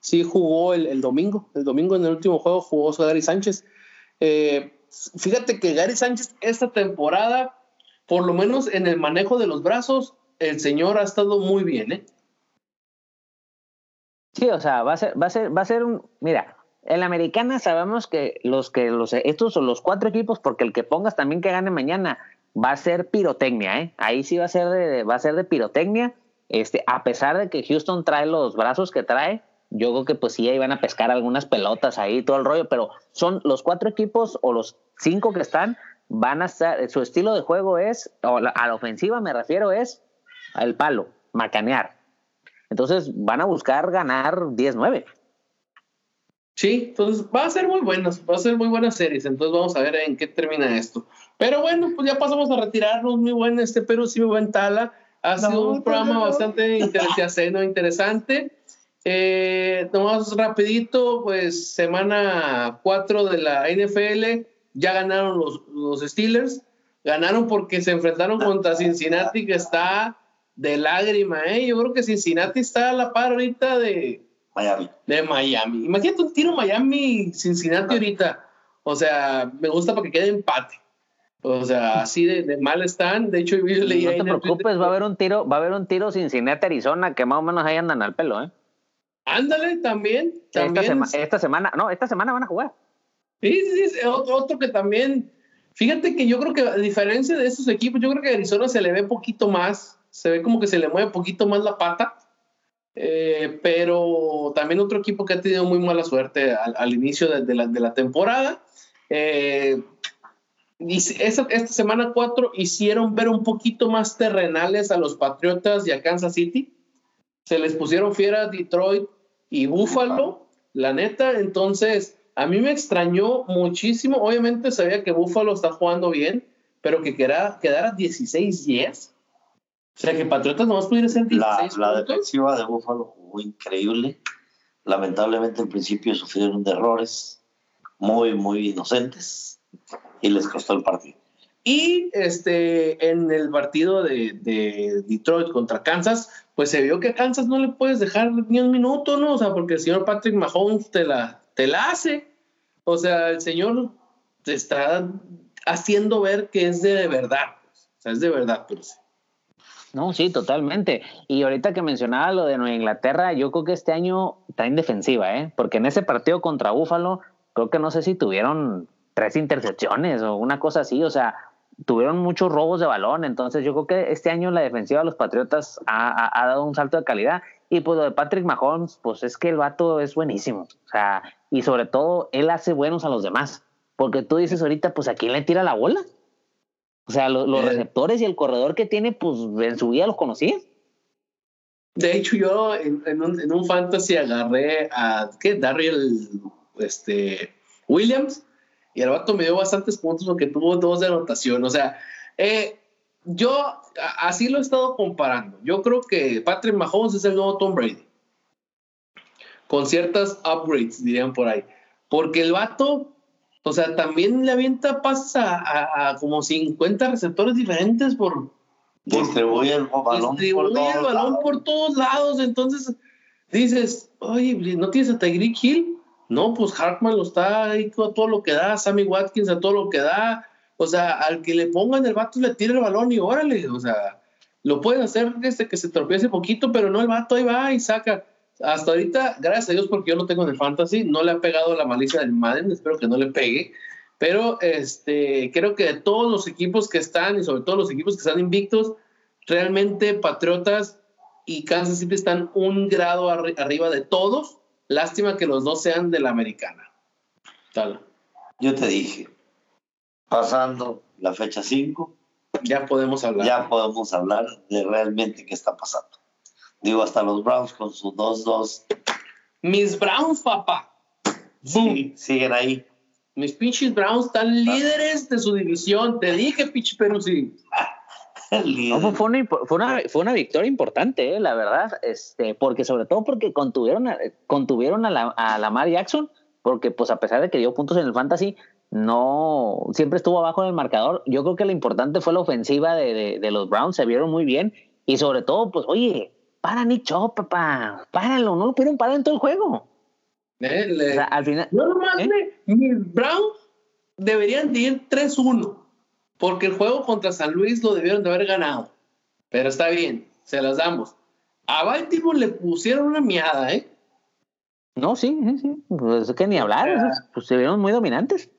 sí jugó el, el domingo, el domingo en el último juego jugó Gary Sánchez. Eh, fíjate que Gary Sánchez esta temporada, por lo menos en el manejo de los brazos, el señor ha estado muy bien, ¿eh? Sí, o sea, va a ser, va a ser, va a ser un, mira, en la americana sabemos que los que los estos son los cuatro equipos, porque el que pongas también que gane mañana va a ser pirotecnia, ¿eh? Ahí sí va a ser de, va a ser de pirotecnia. Este, a pesar de que Houston trae los brazos que trae, yo creo que pues sí ahí van a pescar algunas pelotas ahí, todo el rollo, pero son los cuatro equipos o los cinco que están, van a estar, su estilo de juego es, o la- a la ofensiva me refiero, es al palo, macanear. Entonces van a buscar ganar 10-9. Sí, entonces va a ser muy buenas, va a ser muy buenas series, entonces vamos a ver en qué termina esto. Pero bueno, pues ya pasamos a retirarnos, muy buen este Perú, sí, muy buen Tala. Ha No, sido un no, programa no, no. bastante interesante, interesante. Eh, nomás rapidito, pues semana 4 de la NFL, ya ganaron los, los Steelers, ganaron porque se enfrentaron contra Cincinnati, que está de lágrima, ¿eh? Yo creo que Cincinnati está a la par ahorita de, Miami. de Miami. Imagínate un tiro Miami-Cincinnati ahorita. O sea, me gusta para que quede empate. O sea, así de, de mal están. De hecho, yo leí No te preocupes, va a haber un tiro, va a haber un tiro Cincinnati Arizona que más o menos ahí andan al pelo, ¿eh? Ándale, también. Esta, sema- esta semana, no, esta semana van a jugar. Sí, sí, sí, otro, otro que también. Fíjate que yo creo que a diferencia de esos equipos, yo creo que a Arizona se le ve poquito más. Se ve como que se le mueve poquito más la pata. Eh, pero también otro equipo que ha tenido muy mala suerte al, al inicio de, de la, de la temporada. Eh, y esta, esta semana 4 hicieron ver un poquito más terrenales a los Patriotas y a Kansas City. Se les pusieron fiera a Detroit y Buffalo, la neta. Entonces, a mí me extrañó muchísimo. Obviamente sabía que Buffalo está jugando bien, pero que quedara, quedara 16-10. O sea, que Patriotas nomás pudiera ser 16 La, la defensiva de Buffalo jugó increíble. Lamentablemente, al principio sufrieron de errores muy, muy inocentes y les costó el partido. Y este, en el partido de, de, Detroit contra Kansas, pues se vio que a Kansas no le puedes dejar ni un minuto, ¿no? O sea, porque el señor Patrick Mahomes te la, te la hace. O sea, el señor te está haciendo ver que es de verdad. Pues. O sea, es de verdad, pero sí. No, sí, totalmente. Y ahorita que mencionaba lo de Nueva Inglaterra, yo creo que este año está en defensiva, ¿eh? Porque en ese partido contra Búfalo, creo que no sé si tuvieron tres intercepciones o una cosa así, o sea, tuvieron muchos robos de balón, entonces yo creo que este año la defensiva de los Patriotas ha, ha, dado un salto de calidad. Y pues lo de Patrick Mahomes, pues es que el vato es buenísimo, o sea, y sobre todo él hace buenos a los demás, porque tú dices ahorita, pues a quién le tira la bola. O sea, los eh. receptores y el corredor que tiene, pues en su vida los conocías. De hecho, yo en, un, en, un, fantasy agarré a ¿qué? Darryl este, Williams y el vato me dio bastantes puntos porque tuvo dos de anotación. O sea, eh, yo así lo he estado comparando. Yo creo que Patrick Mahomes es el nuevo Tom Brady. Con ciertas upgrades, dirían por ahí. Porque el vato o sea, también le avienta pases a, como 50 receptores diferentes por... Distribuye el balón, distribuye por, el balón por todos lados. Entonces dices, oye, ¿no tienes a Tyreek Hill? No, pues Hartman lo está ahí a todo lo que da, Sammy Watkins a todo lo que da. O sea, al que le pongan el vato le tira el balón y órale. O sea, lo pueden hacer desde que se tropiece poquito, pero no, el vato ahí va y saca hasta ahorita, gracias a Dios, porque yo no tengo en el fantasy, no le ha pegado la malicia del Madden, espero que no le pegue. Pero este, creo que de todos los equipos que están, y sobre todo los equipos que están invictos, realmente Patriotas y Kansas City están un grado arriba de todos. Lástima que los dos sean de la americana. Tal. Yo te dije, pasando la fecha 5, ya podemos hablar. Ya podemos hablar de realmente qué está pasando. Digo, hasta los Browns con su 2-2. Mis Browns, papá. Sí, siguen ahí. Mis pinches Browns están líderes de su división. Te dije, pinche pero sí. fue, una, fue, una, fue, una, victoria importante, eh, la verdad, este, porque sobre todo porque contuvieron a, contuvieron a, la, a Lamar Jackson, porque pues a pesar de que dio puntos en el fantasy, no siempre estuvo abajo en el marcador. Yo creo que lo importante fue la ofensiva de, de, de los Browns, se vieron muy bien y sobre todo, pues oye, para Nick Chop, papá. Páralo, no lo pudieron parar en todo el juego. o sea, al final. No nomás, ¿eh? mis Browns deberían de ir 3-1. Porque el juego contra San Luis lo debieron de haber ganado. Pero está bien, se las damos. A Baltimore le pusieron una miada, ¿eh? No, sí, sí, sí. Pues es que ni hablar, pues se vieron muy dominantes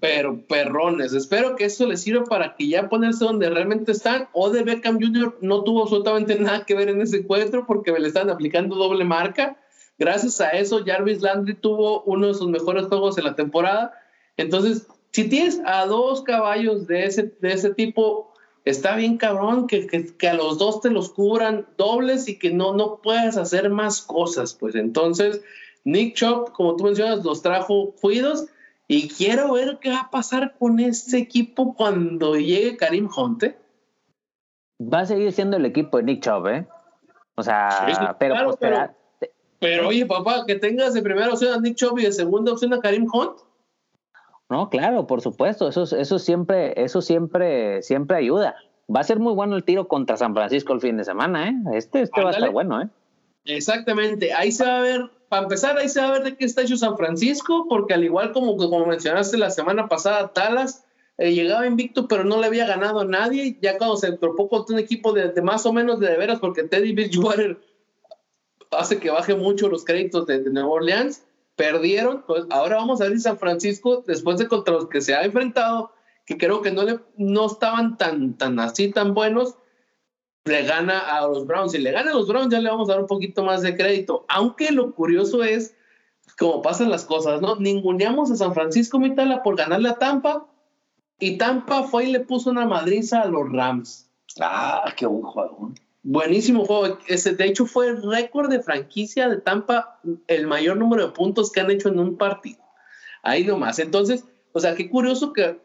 pero perrones. Espero que eso les sirva para que ya ponerse donde realmente están. O de Beckham Jr. no tuvo absolutamente nada que ver en ese encuentro porque le están aplicando doble marca. Gracias a eso, Jarvis Landry tuvo uno de sus mejores juegos en la temporada. Entonces, si tienes a dos caballos de ese, de ese tipo, está bien cabrón que, que, a los dos te los cubran dobles y que no, no puedas hacer más cosas. Pues entonces, Nick Chop, como tú mencionas, los trajo cuidos y quiero ver qué va a pasar con este equipo cuando llegue Karim Hunt. ¿eh? Va a seguir siendo el equipo de Nick Chubb, ¿eh? O sea, pero, pero, pero, oye, papá, que tengas de primera opción a Nick Chubb y de segunda opción a Karim Hunt. No, claro, por supuesto, eso, eso siempre, eso siempre, siempre ayuda. Va a ser muy bueno el tiro contra San Francisco el fin de semana, ¿eh? Este, este va a estar bueno, ¿eh? Exactamente, ahí se va a ver para empezar, ahí se va a ver de qué está hecho San Francisco, porque al igual como, como mencionaste la semana pasada, Talas eh, llegaba invicto, pero no le había ganado a nadie. Ya cuando se tropó con un equipo de, más o menos de, de veras, porque Teddy Bridgewater hace que baje mucho los créditos de, de Nueva Orleans, perdieron. Pues ahora vamos a ver si San Francisco, después de contra los que se ha enfrentado, que creo que no, le, no estaban tan, tan así, tan buenos, le gana a los Browns. Si le gana a los Browns, ya le vamos a dar un poquito más de crédito. Aunque lo curioso es cómo pasan las cosas, ¿no? Ninguneamos a San Francisco Mitala por ganarle a Tampa y Tampa fue y le puso una madriza a los Rams. Ah, qué buen juego. Buenísimo juego. Ese, de hecho, fue el récord de franquicia de Tampa, el mayor número de puntos que han hecho en un partido. ahí nomás. Entonces, o sea, qué curioso que,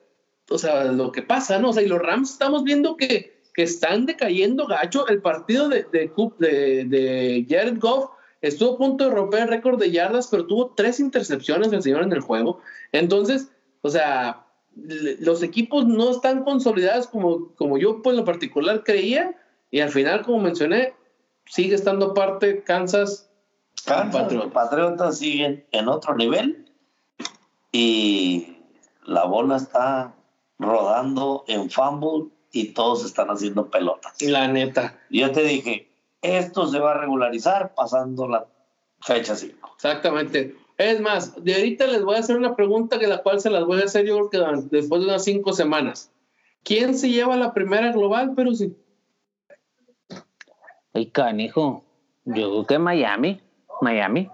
o sea, lo que pasa, ¿no? O sea, y los Rams estamos viendo que, que están decayendo gacho. El partido de, de, de, de Jared Goff estuvo a punto de romper el récord de yardas, pero tuvo tres intercepciones el señor en el juego. Entonces, o sea, los equipos no están consolidados como, como yo, pues, en lo particular creía, y al final, como mencioné, sigue estando parte Kansas. Kansas, los Patriotas siguen en otro nivel y la bola está rodando en fumble y todos están haciendo pelotas. La neta. Yo te dije, esto se va a regularizar pasando la fecha 5. Exactamente. Es más, de ahorita les voy a hacer una pregunta que la cual se las voy a hacer yo creo que después de unas cinco semanas. ¿Quién se lleva la primera global, pero sí? Ay, canijo. Yo creo que Miami. Miami.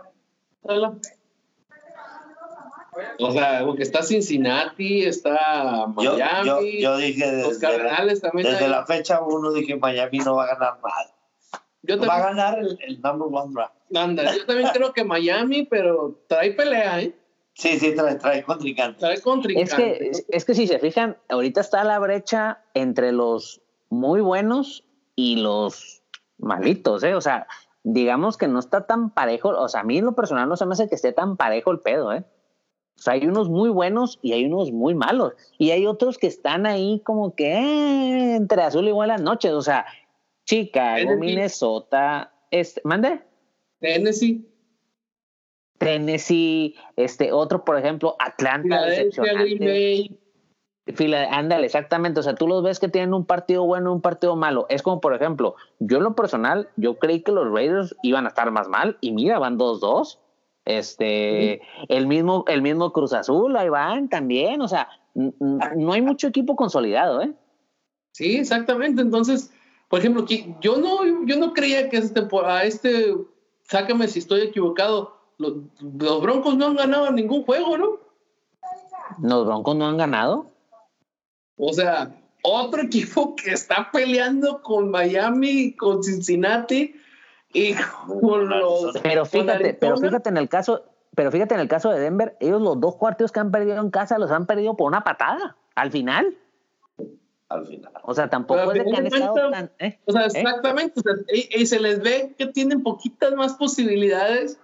O sea, porque está Cincinnati, está Miami. Yo, yo, dije desde, los Cardenales también. Desde la fecha uno dije Miami no va a ganar nada. Va a ganar el, el number one draft. Anda, yo también creo que Miami, pero trae pelea, ¿eh? Sí, sí, trae, trae contrincante. Trae contrincante. Es que, es que si se fijan, ahorita está la brecha entre los muy buenos y los malitos, ¿eh? O sea, digamos que no está tan parejo, o sea, a mí en lo personal no se me hace que esté tan parejo el pedo, ¿eh? O sea, hay unos muy buenos y hay unos muy malos. Y hay otros que están ahí como que eh, entre azul y buenas noches. O sea, Chicago, Minnesota, este, mande. Tennessee. Tennessee, este, otro, por ejemplo, Atlanta. Ándale, exactamente. O sea, tú los ves que tienen un partido bueno y un partido malo. Es como, por ejemplo, yo en lo personal, yo creí que los Raiders iban a estar más mal y mira, van 2-2. Este, el mismo, el mismo Cruz Azul, ahí van también. O sea, no hay mucho equipo consolidado, ¿eh? Sí, exactamente. Entonces, por ejemplo, yo no, yo no creía que este, a este, sácame si estoy equivocado, los, los Broncos no han ganado ningún juego, ¿no? ¿Los Broncos no han ganado? O sea, otro equipo que está peleando con Miami, con Cincinnati y con los. Pero fíjate, pero fíjate en el caso, pero fíjate en el caso de Denver, ellos los dos cuartos que han perdido en casa los han perdido por una patada al final. Al final. O sea, tampoco es que han estado tan. ¿eh? O sea, ¿Eh? exactamente. O sea, y, y, se les ve que tienen poquitas más posibilidades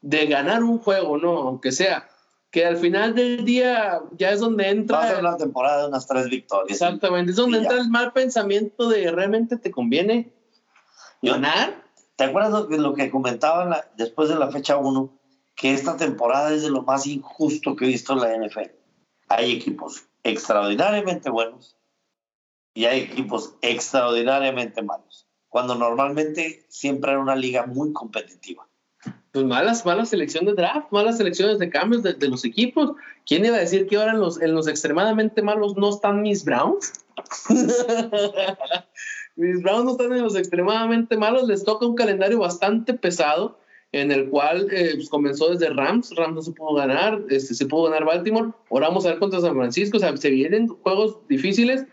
de ganar un juego, ¿no? Aunque sea que al final del día ya es donde entra. Va a ser una temporada de unas tres victorias. Exactamente, es donde entra el mal pensamiento de realmente te conviene ganar. ¿Te acuerdas de lo que comentaban después de la fecha 1? Que esta temporada es de lo más injusto que he visto en la NFL. Hay equipos extraordinariamente buenos y hay equipos extraordinariamente malos. Cuando normalmente siempre era una liga muy competitiva pues malas, malas selección de draft, malas selecciones de cambios de, de, los equipos. ¿Quién iba a decir que ahora en los, en los extremadamente malos no están mis Browns? mis Browns no están en los extremadamente malos, les toca un calendario bastante pesado en el cual eh, pues comenzó desde Rams, Rams no se pudo ganar, este, se pudo ganar Baltimore, ahora vamos a ver contra San Francisco, o sea, se vienen juegos difíciles,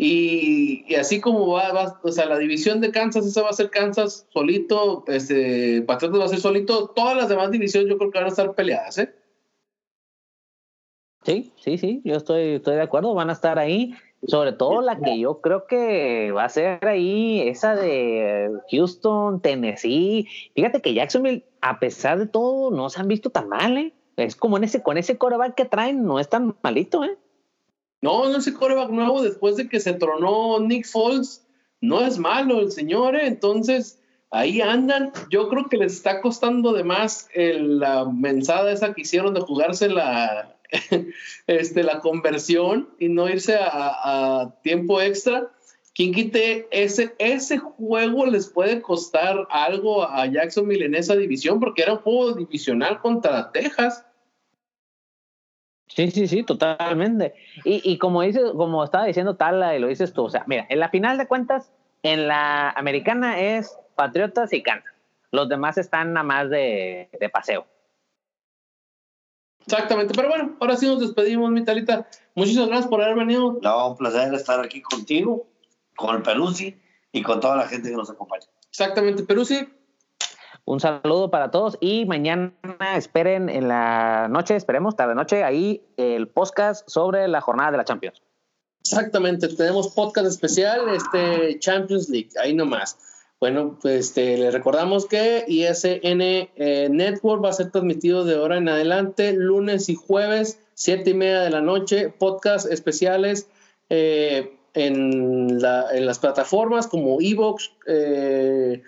y, así como va, o sea, la división de Kansas, esa va a ser Kansas solito, este, Patriotas va a ser solito, todas las demás divisiones yo creo que van a estar peleadas, ¿eh? Sí, sí, sí, yo estoy, estoy de acuerdo, van a estar ahí, sobre todo la que yo creo que va a ser ahí, esa de Houston, Tennessee. Fíjate que Jacksonville, a pesar de todo, no se han visto tan mal, ¿eh? Es como en ese, con ese coreback que traen, no es tan malito, ¿eh? No, no ese coreback nuevo después de que se tronó Nick Foles. No es malo el señor, ¿eh? entonces ahí andan. Yo creo que les está costando de más el, la mensada esa que hicieron de jugarse la, este, la conversión y no irse a, a tiempo extra. Quien quite ese, ese juego les puede costar algo a Jacksonville en esa división porque era un juego divisional contra Texas. Sí, sí, sí, totalmente. Y, y como dices, como estaba diciendo Tala y lo dices tú, o sea, mira, en la final de cuentas, en la americana es Patriotas y Kansas. Los demás están nada más de, de, paseo. Exactamente, pero bueno, ahora sí nos despedimos, mi Talita. Muchísimas gracias por haber venido. No, un placer estar aquí contigo, con el Peruzzi y con toda la gente que nos acompaña. Exactamente, Peruzzi. Un saludo para todos y mañana esperen en la noche, esperemos, tarde noche, ahí el podcast sobre la jornada de la Champions. Exactamente, tenemos podcast especial, este Champions League, ahí nomás. Bueno, pues este, le recordamos que ISN eh, Network va a ser transmitido de ahora en adelante, lunes y jueves, siete y media de la noche, podcast especiales eh, en, las plataformas como Evox, eh,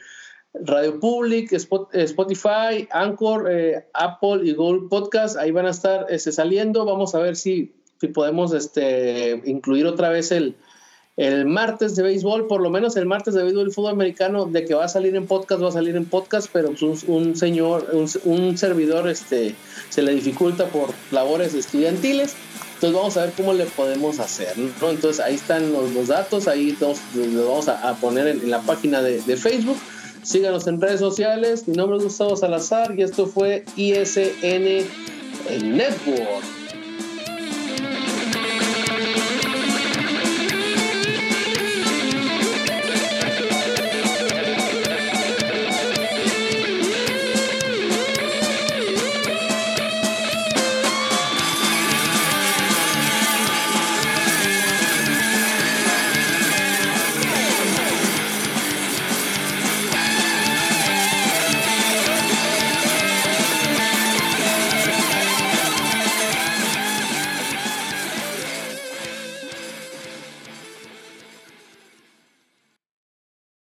Radio Public, Spotify, Anchor, Apple y Google Podcast. Ahí van a estar este, saliendo. Vamos a ver si, si podemos este, incluir otra vez el, el martes de béisbol, por lo menos el martes de béisbol y fútbol americano, de que va a salir en podcast, va a salir en podcast, pero pues un, señor, un, servidor este, se le dificulta por labores estudiantiles. Entonces vamos a ver cómo le podemos hacer. Entonces ahí están los, datos, ahí los, vamos a, poner en, la página de, Facebook. Síganos en redes sociales. Mi nombre es Gustavo Salazar y esto fue ISN Network.